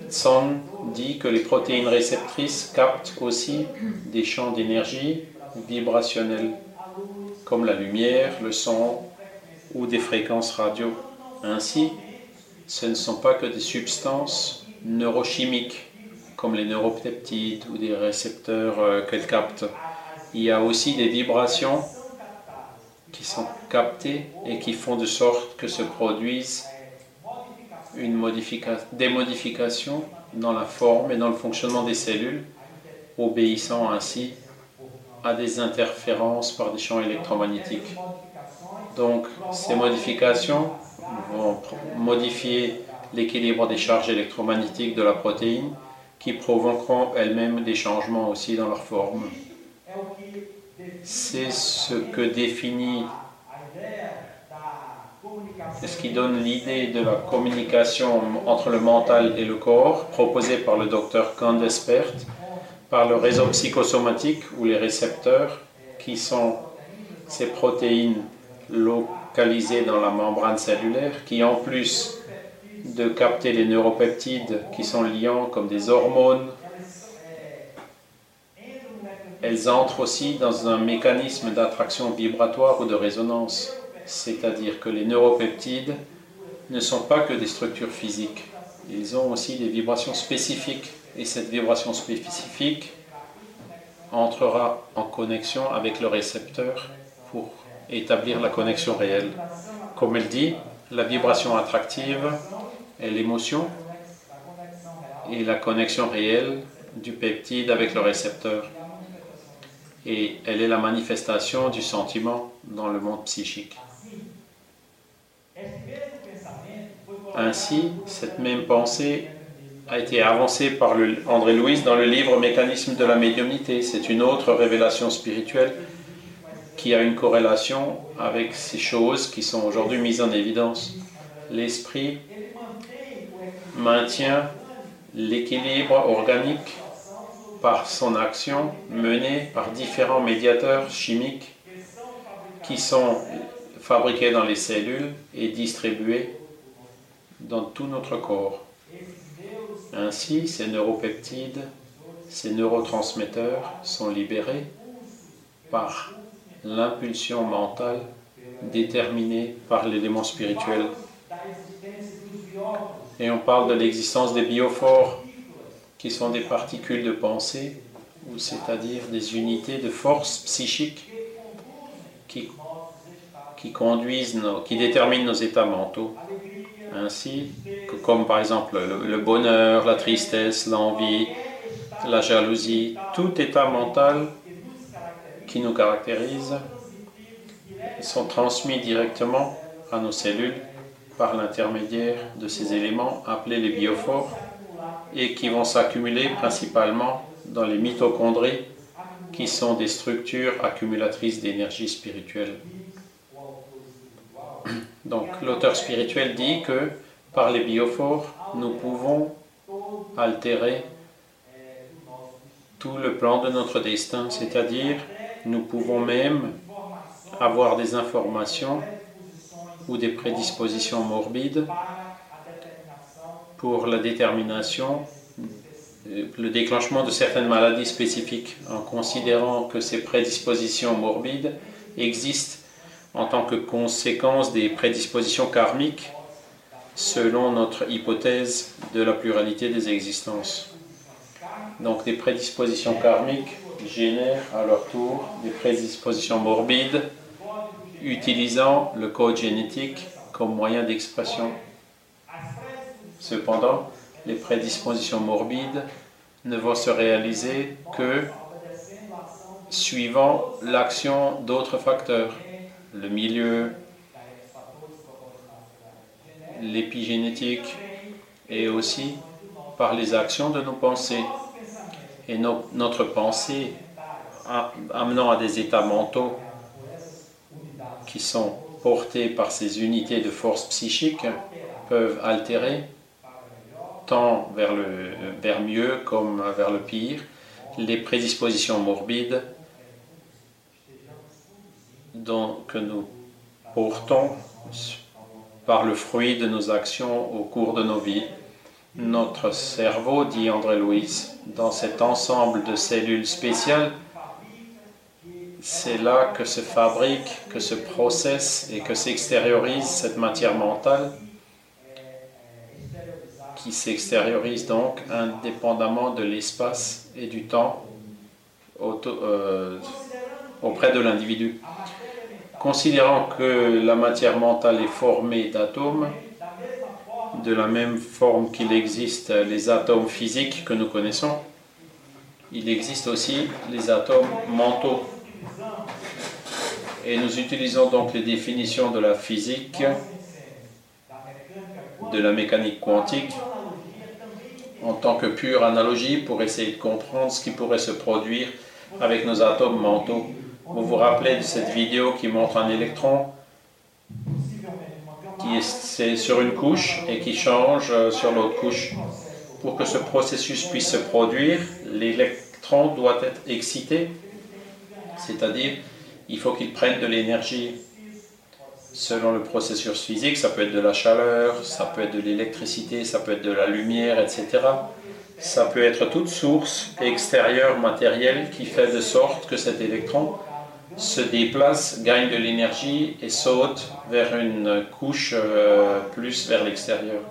[SPEAKER 2] Song dit que les protéines réceptrices captent aussi des champs d'énergie vibrationnels, comme la lumière, le son ou des fréquences radio. Ainsi, ce ne sont pas que des substances neurochimiques comme les neuropeptides ou des récepteurs euh, qu'elles captent. Il y a aussi des vibrations qui sont captées et qui font de sorte que se produisent des modifications dans la forme et dans le fonctionnement des cellules, obéissant ainsi à des interférences par des champs électromagnétiques. Donc ces modifications vont modifier l'équilibre des charges électromagnétiques de la protéine qui provoqueront elles-mêmes des changements aussi dans leur forme. C'est ce que définit, ce qui donne l'idée de la communication entre le mental et le corps, proposée par le docteur Candespert, par le réseau psychosomatique ou les récepteurs, qui sont ces protéines dans la membrane cellulaire, qui en plus de capter les neuropeptides qui sont liants comme des hormones. Elles entrent aussi dans un mécanisme d'attraction vibratoire ou de résonance, c'est-à-dire que les neuropeptides ne sont pas que des structures physiques, ils ont aussi des vibrations spécifiques et cette vibration spécifique entrera en connexion avec le récepteur pour établir la connexion réelle. Comme elle dit, la vibration attractive est l'émotion et la connexion réelle du peptide avec le récepteur. Et elle est la manifestation du sentiment dans le monde psychique. Ainsi, cette même pensée a été avancée par André Louis dans le livre Mécanisme de la médiumnité. C'est une autre révélation spirituelle qui a une corrélation avec ces choses qui sont aujourd'hui mises en évidence. L'esprit maintient l'équilibre organique par son action menée par différents médiateurs chimiques qui sont fabriqués dans les cellules et distribués dans tout notre corps. Ainsi, ces neuropeptides, ces neurotransmetteurs sont libérés par l'impulsion mentale déterminée par l'élément spirituel et on parle de l'existence des biophores, qui sont des particules de pensée, ou c'est-à-dire des unités de force psychique qui, qui conduisent, qui déterminent nos états mentaux. Ainsi que comme par exemple le, bonheur, la tristesse, l'envie, la jalousie, tout état mental qui nous caractérise sont transmis directement à nos cellules par l'intermédiaire de ces éléments appelés les biophores et qui vont s'accumuler principalement dans les mitochondries qui sont des structures accumulatrices d'énergie spirituelle. Donc l'auteur spirituel dit que par les biophores, nous pouvons altérer tout le plan de notre destin, c'est-à-dire nous pouvons même avoir des informations ou des prédispositions morbides pour la détermination, le déclenchement de certaines maladies spécifiques, en considérant que ces prédispositions morbides existent en tant que conséquence des prédispositions karmiques selon notre hypothèse de la pluralité des existences. Donc des prédispositions karmiques génèrent à leur tour des prédispositions morbides utilisant le code génétique comme moyen d'expression. Cependant, les prédispositions morbides ne vont se réaliser que suivant l'action d'autres facteurs, le milieu, l'épigénétique et aussi par les actions de nos pensées. Et notre pensée amenant à des états mentaux qui sont portés par ces unités de force psychique peuvent altérer tant vers le mieux comme vers le pire les prédispositions morbides que nous portons par le fruit de nos actions au cours de nos vies. Notre cerveau, dit André Louis, dans cet ensemble de cellules spéciales, c'est là que se fabrique, que se processe et que s'extériorise cette matière mentale qui s'extériorise donc indépendamment de l'espace et du temps euh, auprès de l'individu. Considérant que la matière mentale est formée d'atomes, de la même forme qu'il existe les atomes physiques que nous connaissons, il existe aussi les atomes mentaux. Et nous utilisons donc les définitions de la physique, de la mécanique quantique, en tant que pure analogie pour essayer de comprendre ce qui pourrait se produire avec nos atomes mentaux. Vous vous rappelez de cette vidéo qui montre un électron qui est sur une couche et qui change euh, sur l'autre couche. Pour que ce processus puisse se produire, l'électron doit être excité, c'est-à-dire il faut qu'il prenne de l'énergie selon le processus physique, ça peut être de la chaleur, ça peut être de l'électricité, ça peut être de la lumière, etc. Ça peut être toute source extérieure matérielle qui fait de sorte que cet électron se déplace, gagne de l'énergie et saute vers une couche euh, plus vers l'extérieur.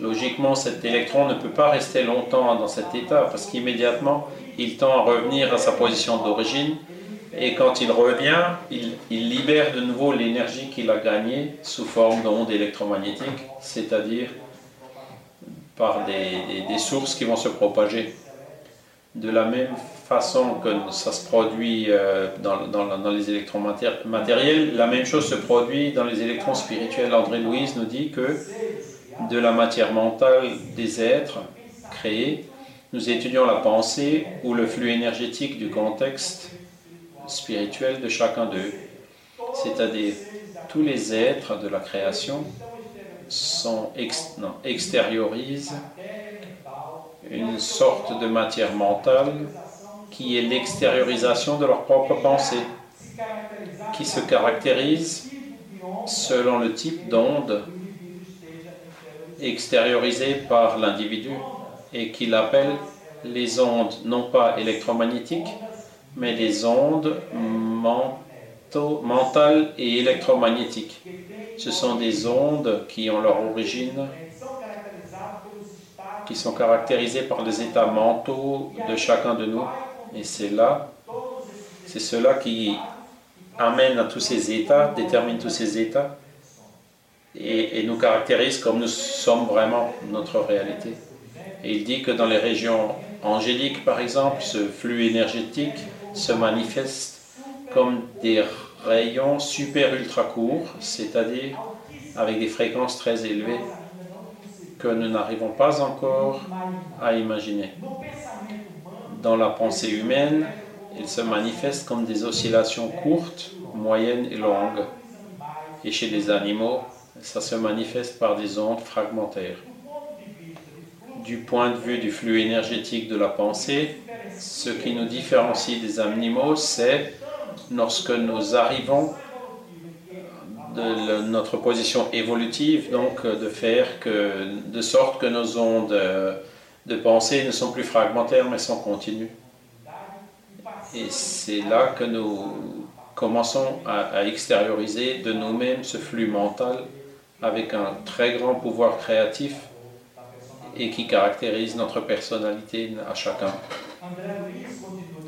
[SPEAKER 2] Logiquement, cet électron ne peut pas rester longtemps dans cet état parce qu'immédiatement, il tend à revenir à sa position d'origine et quand il revient, il, libère de nouveau l'énergie qu'il a gagnée sous forme d'ondes électromagnétiques, c'est-à-dire par des, sources qui vont se propager. De la même façon que ça se produit euh, dans, les électrons matériels, la même chose se produit dans les électrons spirituels. André Louise nous dit que de la matière mentale des êtres créés, nous étudions la pensée ou le flux énergétique du contexte spirituel de chacun d'eux. C'est-à-dire, tous les êtres de la création sont extériorisent une sorte de matière mentale qui est l'extériorisation de leur propre pensée, qui se caractérise selon le type d'onde extériorisée par l'individu et qu'il appelle les ondes non pas électromagnétiques, mais des ondes mentales et électromagnétiques. Ce sont des ondes qui ont leur origine, qui sont caractérisées par les états mentaux de chacun de nous. Et c'est là, c'est cela qui amène à tous ces états, détermine tous ces états et, nous caractérise comme nous sommes vraiment notre réalité. Et il dit que dans les régions angéliques, par exemple, ce flux énergétique se manifestent comme des rayons super ultra courts, c'est-à-dire avec des fréquences très élevées que nous n'arrivons pas encore à imaginer. Dans la pensée humaine, ils se manifestent comme des oscillations courtes, moyennes et longues. Et chez les animaux, ça se manifeste par des ondes fragmentaires. du point de vue du flux énergétique de la pensée, ce qui nous différencie des animaux, c'est lorsque nous arrivons de notre position évolutive, donc de faire que, de sorte que nos ondes de pensée ne sont plus fragmentaires mais sont continues. Et c'est là que nous commençons à, extérioriser de nous-mêmes ce flux mental avec un très grand pouvoir créatif et qui caractérise notre personnalité à chacun.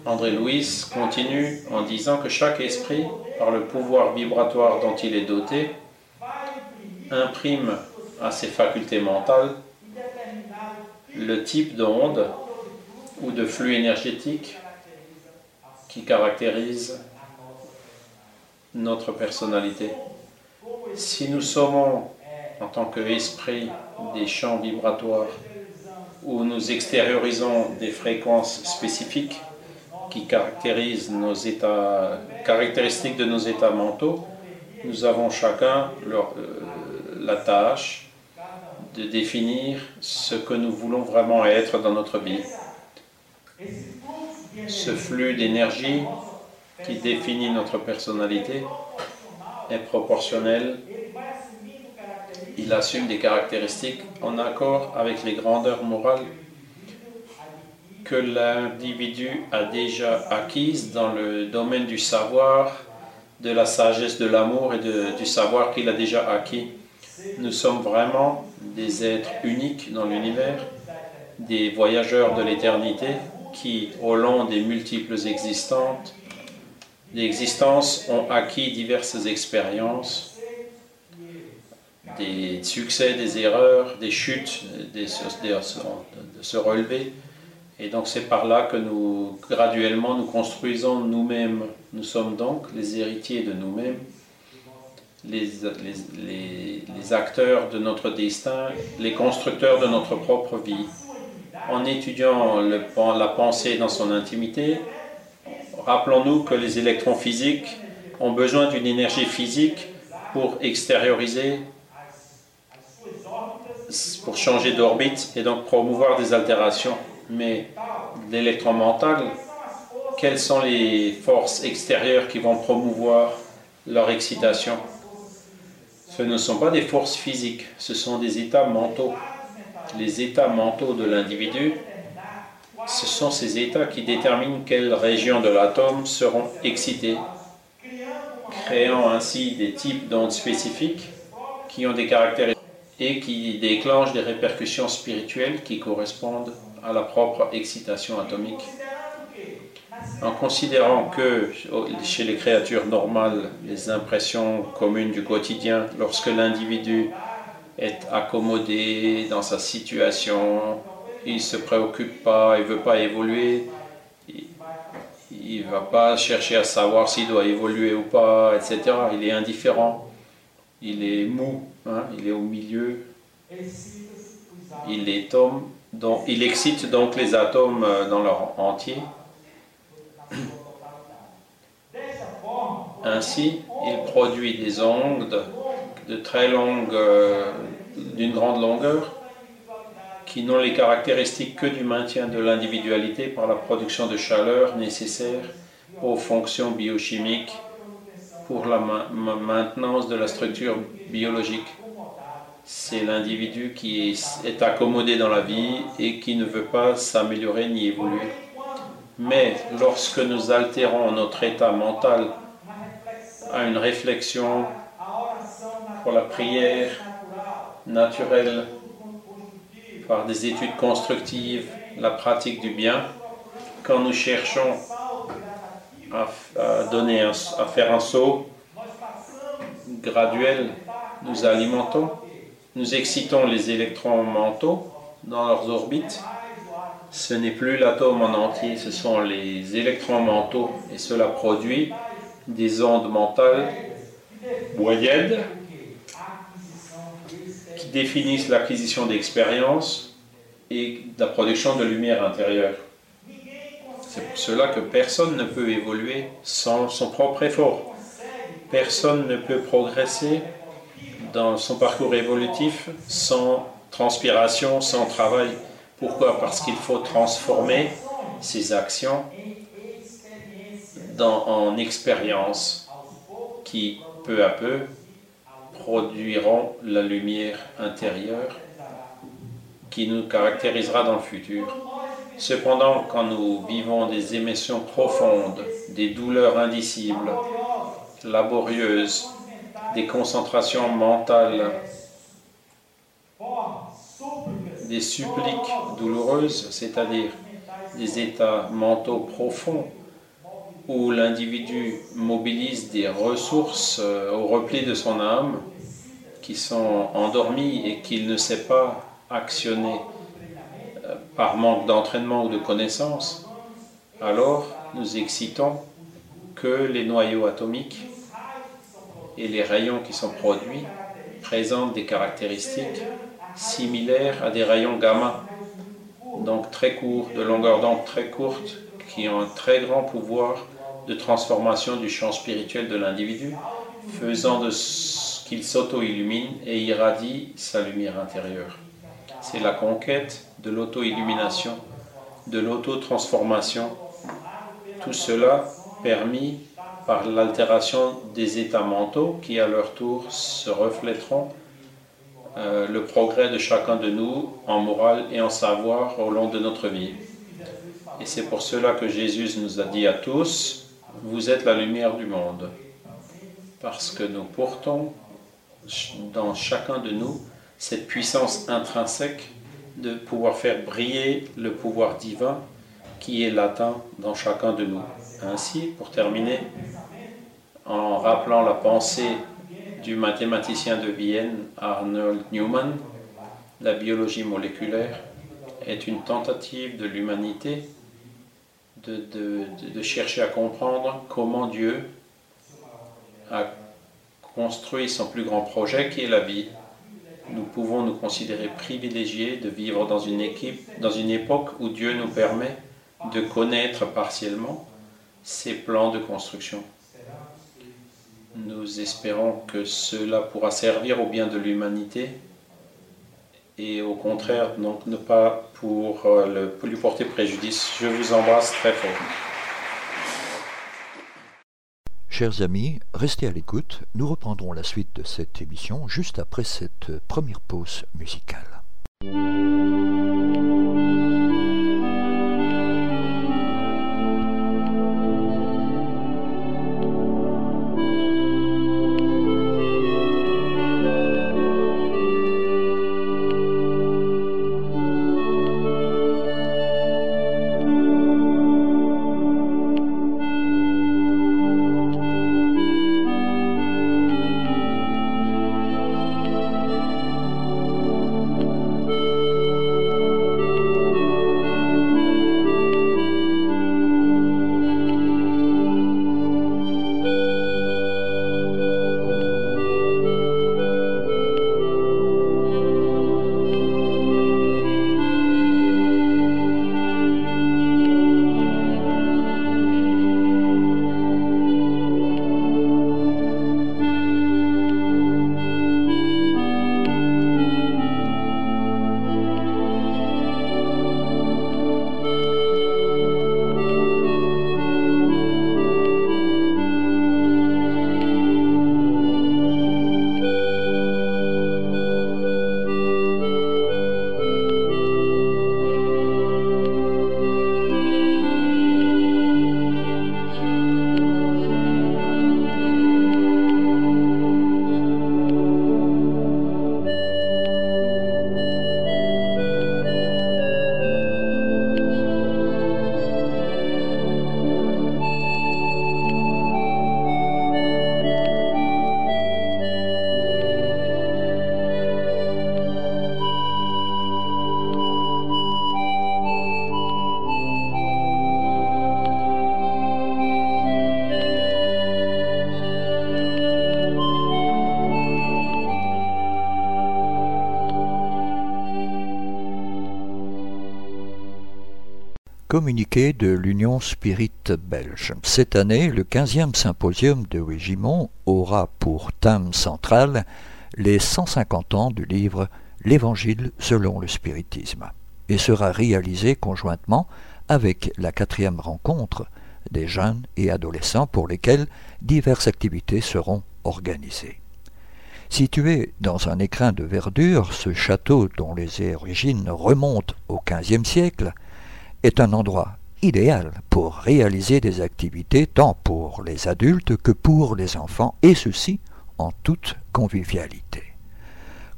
[SPEAKER 2] André Louis continue en disant que chaque esprit, par le pouvoir vibratoire dont il est doté, imprime à ses facultés mentales le type d'onde ou de flux énergétique qui caractérise notre personnalité. Si nous sommes en tant qu'esprit des champs vibratoires où nous extériorisons des fréquences spécifiques qui caractérisent nos états, caractéristiques de nos états mentaux, nous avons chacun euh, la tâche de définir ce que nous voulons vraiment être dans notre vie. Ce flux d'énergie qui définit notre personnalité est proportionnel. Il assume des caractéristiques en accord avec les grandeurs morales que l'individu a déjà acquises dans le domaine du savoir, de la sagesse, de l'amour et du savoir qu'il a déjà acquis. Nous sommes vraiment des êtres uniques dans l'univers, des voyageurs de l'éternité qui, au long des multiples existences, existences ont acquis diverses expériences, des succès, des erreurs, des chutes, des, de se relever. Et donc c'est par là que nous, graduellement, nous construisons nous-mêmes. Nous sommes donc les héritiers de nous-mêmes les, acteurs de notre destin, les constructeurs de notre propre vie. En étudiant la pensée dans son intimité, rappelons-nous que les électrons physiques ont besoin d'une énergie physique pour extérioriser, pour changer d'orbite et donc promouvoir des altérations. Mais l'électron mental, quelles sont les forces extérieures qui vont promouvoir leur excitation? Ce ne sont pas des forces physiques, ce sont des états mentaux. Les états mentaux de l'individu, ce sont ces états qui déterminent quelles régions de l'atome seront excitées, créant ainsi des types d'ondes spécifiques qui ont des caractéristiques et qui déclenchent des répercussions spirituelles qui correspondent à la propre excitation atomique en considérant que chez les créatures normales, les impressions communes du quotidien, lorsque l'individu est accommodé dans sa situation, il ne se préoccupe pas, il ne veut pas évoluer, il ne va pas chercher à savoir s'il doit évoluer ou pas, etc. Il est indifférent, il est mou, hein, il est au milieu, il excite donc les atomes euh, dans leur entier. Ainsi, il produit des ondes de très longue, euh, d'une grande longueur, qui n'ont les caractéristiques que du maintien de l'individualité par la production de chaleur nécessaire aux fonctions biochimiques pour la maintenance de la structure biologique. C'est l'individu qui est accommodé dans la vie et qui ne veut pas s'améliorer ni évoluer. Mais lorsque nous altérons notre état mental à une réflexion pour la prière naturelle, par des études constructives, la pratique du bien, quand nous cherchons à, donner à faire un saut graduel, nous alimentons, nous excitons les électrons mentaux dans leurs orbites ce n'est plus l'atome en entier, ce sont les électrons mentaux et cela produit des ondes mentales moyennes qui définissent l'acquisition d'expérience et la production de lumière intérieure. C'est pour cela que personne ne peut évoluer sans son propre effort. Personne ne peut progresser dans son parcours évolutif sans transpiration, sans travail Pourquoi? Parce qu'il faut transformer ces actions en expériences qui, peu à peu, produiront la lumière intérieure qui nous caractérisera dans le futur. Cependant, quand nous vivons des émotions profondes, des douleurs indicibles, laborieuses, des concentrations mentales, des suppliques douloureuses, c'est-à-dire des états mentaux profonds où l'individu mobilise des ressources euh, au repli de son âme qui sont endormies et qu'il ne sait pas actionner euh, par manque d'entraînement ou de connaissance, alors nous excitons que les noyaux atomiques et les rayons qui sont produits présentent des caractéristiques similaires à des rayons gamma, donc très courts, de longueur d'onde très courte, qui ont un très grand pouvoir de transformation du champ spirituel de l'individu, faisant qu'il s'auto-illumine et irradie sa lumière intérieure. C'est la conquête de l'auto-illumination, de l'auto-transformation. Tout cela permis par l'altération des états mentaux qui à leur tour se reflèteront euh, le progrès de chacun de nous en morale et en savoir au long de notre vie. Et c'est pour cela que Jésus nous a dit à tous, vous êtes la lumière du monde, parce que nous portons dans chacun de nous cette puissance intrinsèque de pouvoir faire briller le pouvoir divin qui est latent dans chacun de nous. Ainsi, pour terminer, en rappelant la pensée du mathématicien de Vienne Arnold Newman, la biologie moléculaire est une tentative de l'humanité de, chercher à comprendre comment Dieu a construit son plus grand projet qui est la vie. Nous pouvons nous considérer privilégiés de vivre dans une, équipe, dans une époque où Dieu nous permet de connaître partiellement ses plans de construction. Nous espérons que cela pourra servir au bien de l'humanité et au contraire, donc ne pas pour, euh, le, pour lui porter préjudice. Je vous embrasse très fort.
[SPEAKER 1] Chers amis, restez à l'écoute. Nous reprendrons la suite de cette émission juste après cette première pause musicale. Communiqué de l'Union Spirit belge. Cette année, le 15e symposium de Wégimont aura pour thème central les 150 ans du livre L'Évangile selon le spiritisme. et sera réalisé conjointement avec la quatrième rencontre des jeunes et adolescents pour lesquels diverses activités seront organisées. Situé dans un écrin de verdure, ce château dont les origines remontent au XVe siècle est un endroit idéal pour réaliser des activités tant pour les adultes que pour les enfants, et ceci en toute convivialité.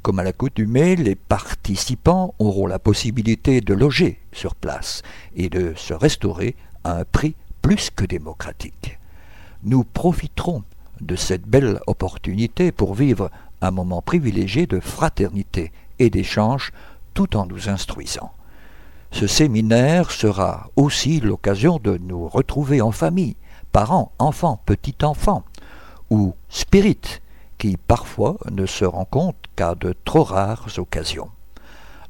[SPEAKER 1] Comme à l'accoutumée, les participants auront la possibilité de loger sur place et de se restaurer à un prix plus que démocratique. Nous profiterons de cette belle opportunité pour vivre un moment privilégié de fraternité et d'échange tout en nous instruisant. Ce séminaire sera aussi l'occasion de nous retrouver en famille, parents, enfants, petits-enfants, ou spirites, qui parfois ne se rencontrent qu'à de trop rares occasions.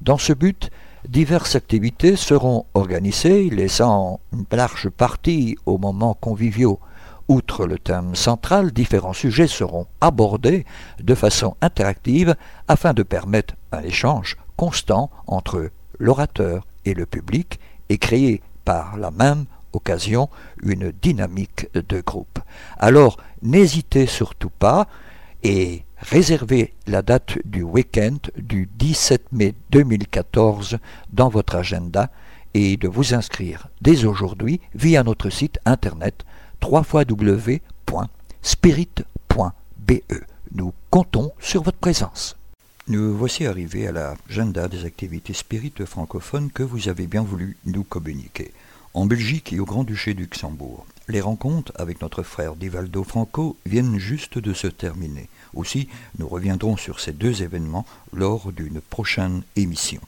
[SPEAKER 1] Dans ce but, diverses activités seront organisées, laissant une large partie aux moments conviviaux. Outre le thème central, différents sujets seront abordés de façon interactive afin de permettre un échange constant entre l'orateur et le public et créer par la même occasion une dynamique de groupe. Alors n'hésitez surtout pas et réservez la date du week-end du 17 mai 2014 dans votre agenda et de vous inscrire dès aujourd'hui via notre site internet www.spirit.be. Nous comptons sur votre présence. Nous voici arrivés à l'agenda des activités spirites francophones que vous avez bien voulu nous communiquer. En Belgique et au Grand-Duché du Luxembourg, les rencontres avec notre frère Divaldo Franco viennent juste de se terminer. Aussi, nous reviendrons sur ces deux événements lors d'une prochaine émission.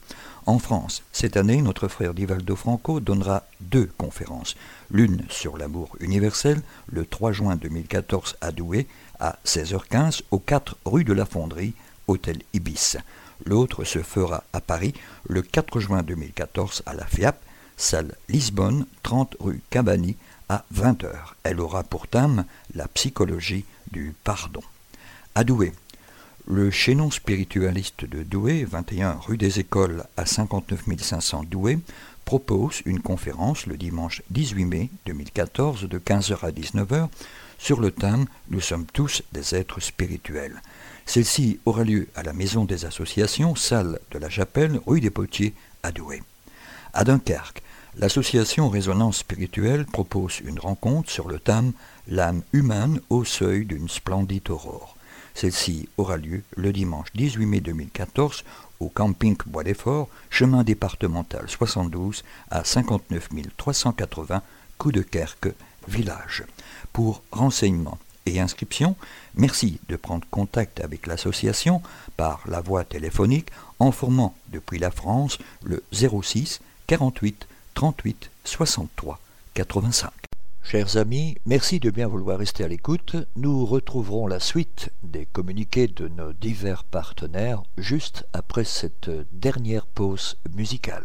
[SPEAKER 1] En France, cette année, notre frère Divaldo Franco donnera deux conférences. L'une sur l'amour universel, le 3 juin 2014 à Douai, à 16h15, aux 4 rue de la Fonderie, hôtel Ibis. L'autre se fera à Paris le 4 juin 2014 à la FIAP, salle Lisbonne, 30 rue Cabani, à 20h. Elle aura pour thème la psychologie du pardon. À Douai, le chaînon spiritualiste de Douai, 21 rue des Écoles à 59 500 Douai, propose une conférence le dimanche 18 mai 2014 de 15h à 19h sur le thème Nous sommes tous des êtres spirituels. Celle-ci aura lieu à la Maison des Associations, salle de la Chapelle, rue des Potiers, à Douai. À Dunkerque, l'association Résonance spirituelle propose une rencontre sur le thème L'âme humaine au seuil d'une splendide aurore. Celle-ci aura lieu le dimanche 18 mai 2014 au camping Bois d'Effort, chemin départemental 72 à 59 380 Coup village. Pour renseignements et inscription, merci de prendre contact avec l'association par la voie téléphonique en formant depuis la France le 06 48 38 63 85. Chers amis, merci de bien vouloir rester à l'écoute. Nous retrouverons la suite des communiqués de nos divers partenaires juste après cette dernière pause musicale.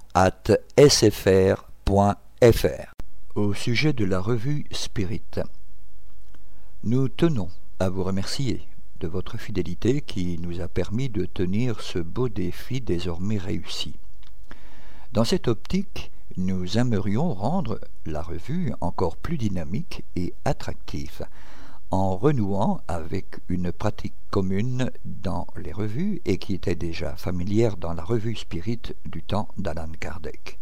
[SPEAKER 1] jppno.sfr.fr. Au sujet de la revue Spirit, nous tenons à vous remercier de votre fidélité qui nous a permis de tenir ce beau défi désormais réussi. Dans cette optique, nous aimerions rendre la revue encore plus dynamique et attractive en renouant avec une pratique commune dans les revues et qui était déjà familière dans la revue Spirit du temps d'Alan Kardec.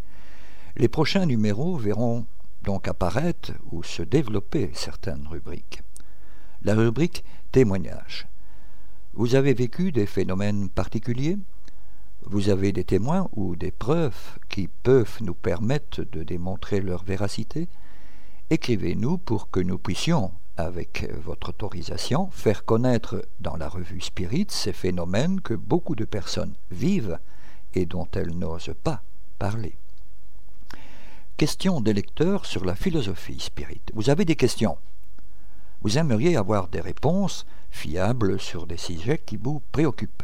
[SPEAKER 1] Les prochains numéros verront donc apparaître ou se développer certaines rubriques. La rubrique témoignage. Vous avez vécu des phénomènes particuliers? Vous avez des témoins ou des preuves qui peuvent nous permettre de démontrer leur véracité? Écrivez-nous pour que nous puissions, avec votre autorisation, faire connaître dans la revue Spirit ces phénomènes que beaucoup de personnes vivent et dont elles n'osent pas parler. Question des lecteurs sur la philosophie spirit. Vous avez des questions? Vous aimeriez avoir des réponses fiable sur des sujets qui vous préoccupent.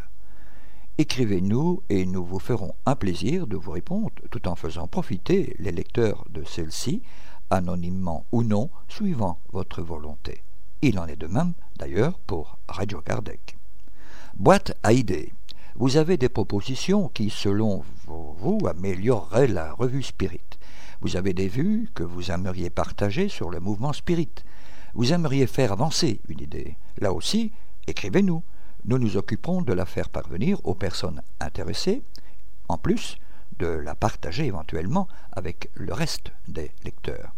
[SPEAKER 1] Écrivez-nous et nous vous ferons un plaisir de vous répondre tout en faisant profiter les lecteurs de celle-ci, anonymement ou non, suivant votre volonté. Il en est de même, d'ailleurs, pour Radio Kardec. Boîte à idées. Vous avez des propositions qui, selon vous, amélioreraient la revue Spirit. Vous avez des vues que vous aimeriez partager sur le mouvement Spirit. Vous aimeriez faire avancer une idée. Là aussi, écrivez-nous. Nous nous occuperons de la faire parvenir aux personnes intéressées, en plus de la partager éventuellement avec le reste des lecteurs.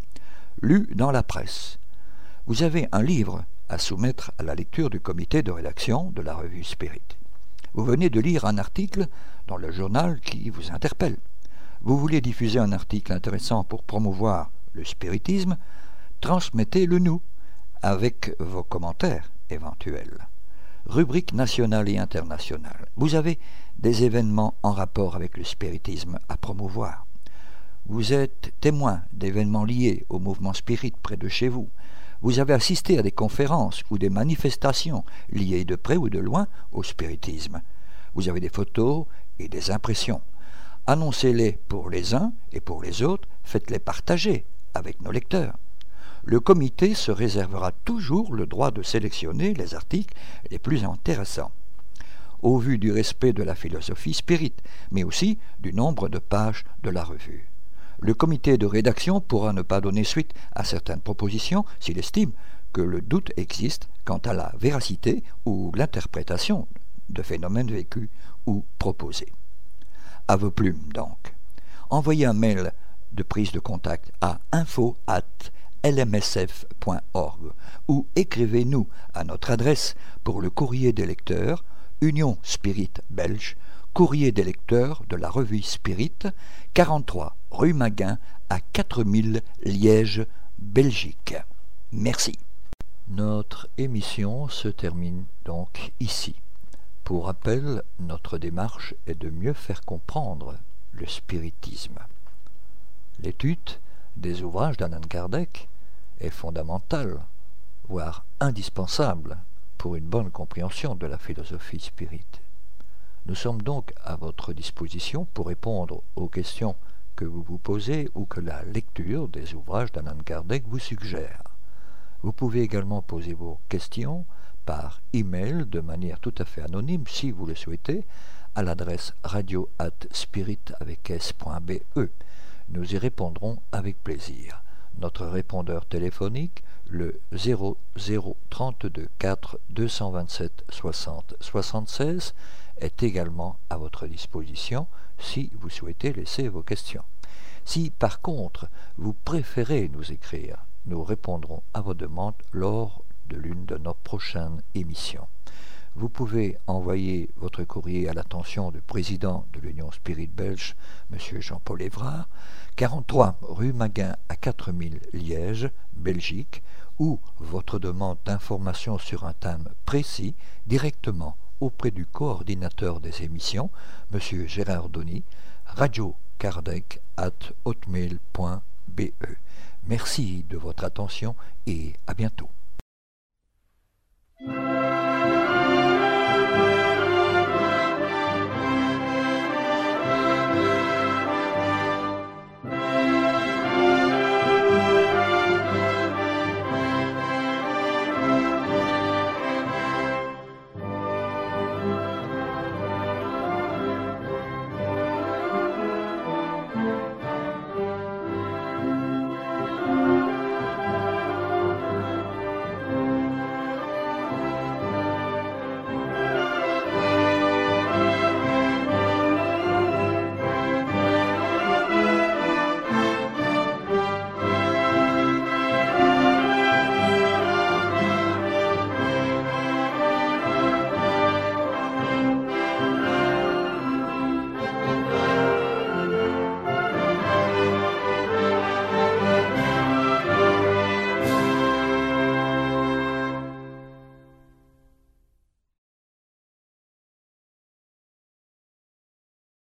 [SPEAKER 1] Lu dans la presse. Vous avez un livre à soumettre à la lecture du comité de rédaction de la revue Spirit. Vous venez de lire un article dans le journal qui vous interpelle. Vous voulez diffuser un article intéressant pour promouvoir le spiritisme, transmettez-le nous avec vos commentaires éventuels. Rubrique nationale et internationale. Vous avez des événements en rapport avec le spiritisme à promouvoir. Vous êtes témoin d'événements liés au mouvement spirit près de chez vous. Vous avez assisté à des conférences ou des manifestations liées de près ou de loin au spiritisme. Vous avez des photos et des impressions. Annoncez-les pour les uns et pour les autres, faites-les partager avec nos lecteurs le comité se réservera toujours le droit de sélectionner les articles les plus intéressants, au vu du respect de la philosophie spirit, mais aussi du nombre de pages de la revue. Le comité de rédaction pourra ne pas donner suite à certaines propositions s'il estime que le doute existe quant à la véracité ou l'interprétation de phénomènes vécus ou proposés. À vos plumes donc. Envoyez un mail de prise de contact à info lmsf.org ou écrivez-nous à notre adresse pour le courrier des lecteurs, Union Spirit Belge, courrier des lecteurs de la revue Spirit, 43 rue Maguin à 4000 Liège, Belgique. Merci. Notre émission se termine donc ici. Pour rappel, notre démarche est de mieux faire comprendre le spiritisme. L'étude des ouvrages d'Alan Kardec est fondamental, voire indispensable pour une bonne compréhension de la philosophie spirite. Nous sommes donc à votre disposition pour répondre aux questions que vous vous posez ou que la lecture des ouvrages d'Alan Kardec vous suggère. Vous pouvez également poser vos questions par email de manière tout à fait anonyme si vous le souhaitez à l'adresse radio at spirit avec s.be. Nous y répondrons avec plaisir. Notre répondeur téléphonique, le 0032 4 227 60 76, est également à votre disposition si vous souhaitez laisser vos questions. Si par contre vous préférez nous écrire, nous répondrons à vos demandes lors de l'une de nos prochaines émissions. Vous pouvez envoyer votre courrier à l'attention du président de l'Union Spirit Belge, M. Jean-Paul Évrard, 43 rue Maguin à 4000 Liège, Belgique, ou votre demande d'information sur un thème précis directement auprès du coordinateur des émissions, M. Gérard Donny, radiocardec at hotmail.be. Merci de votre attention et à bientôt.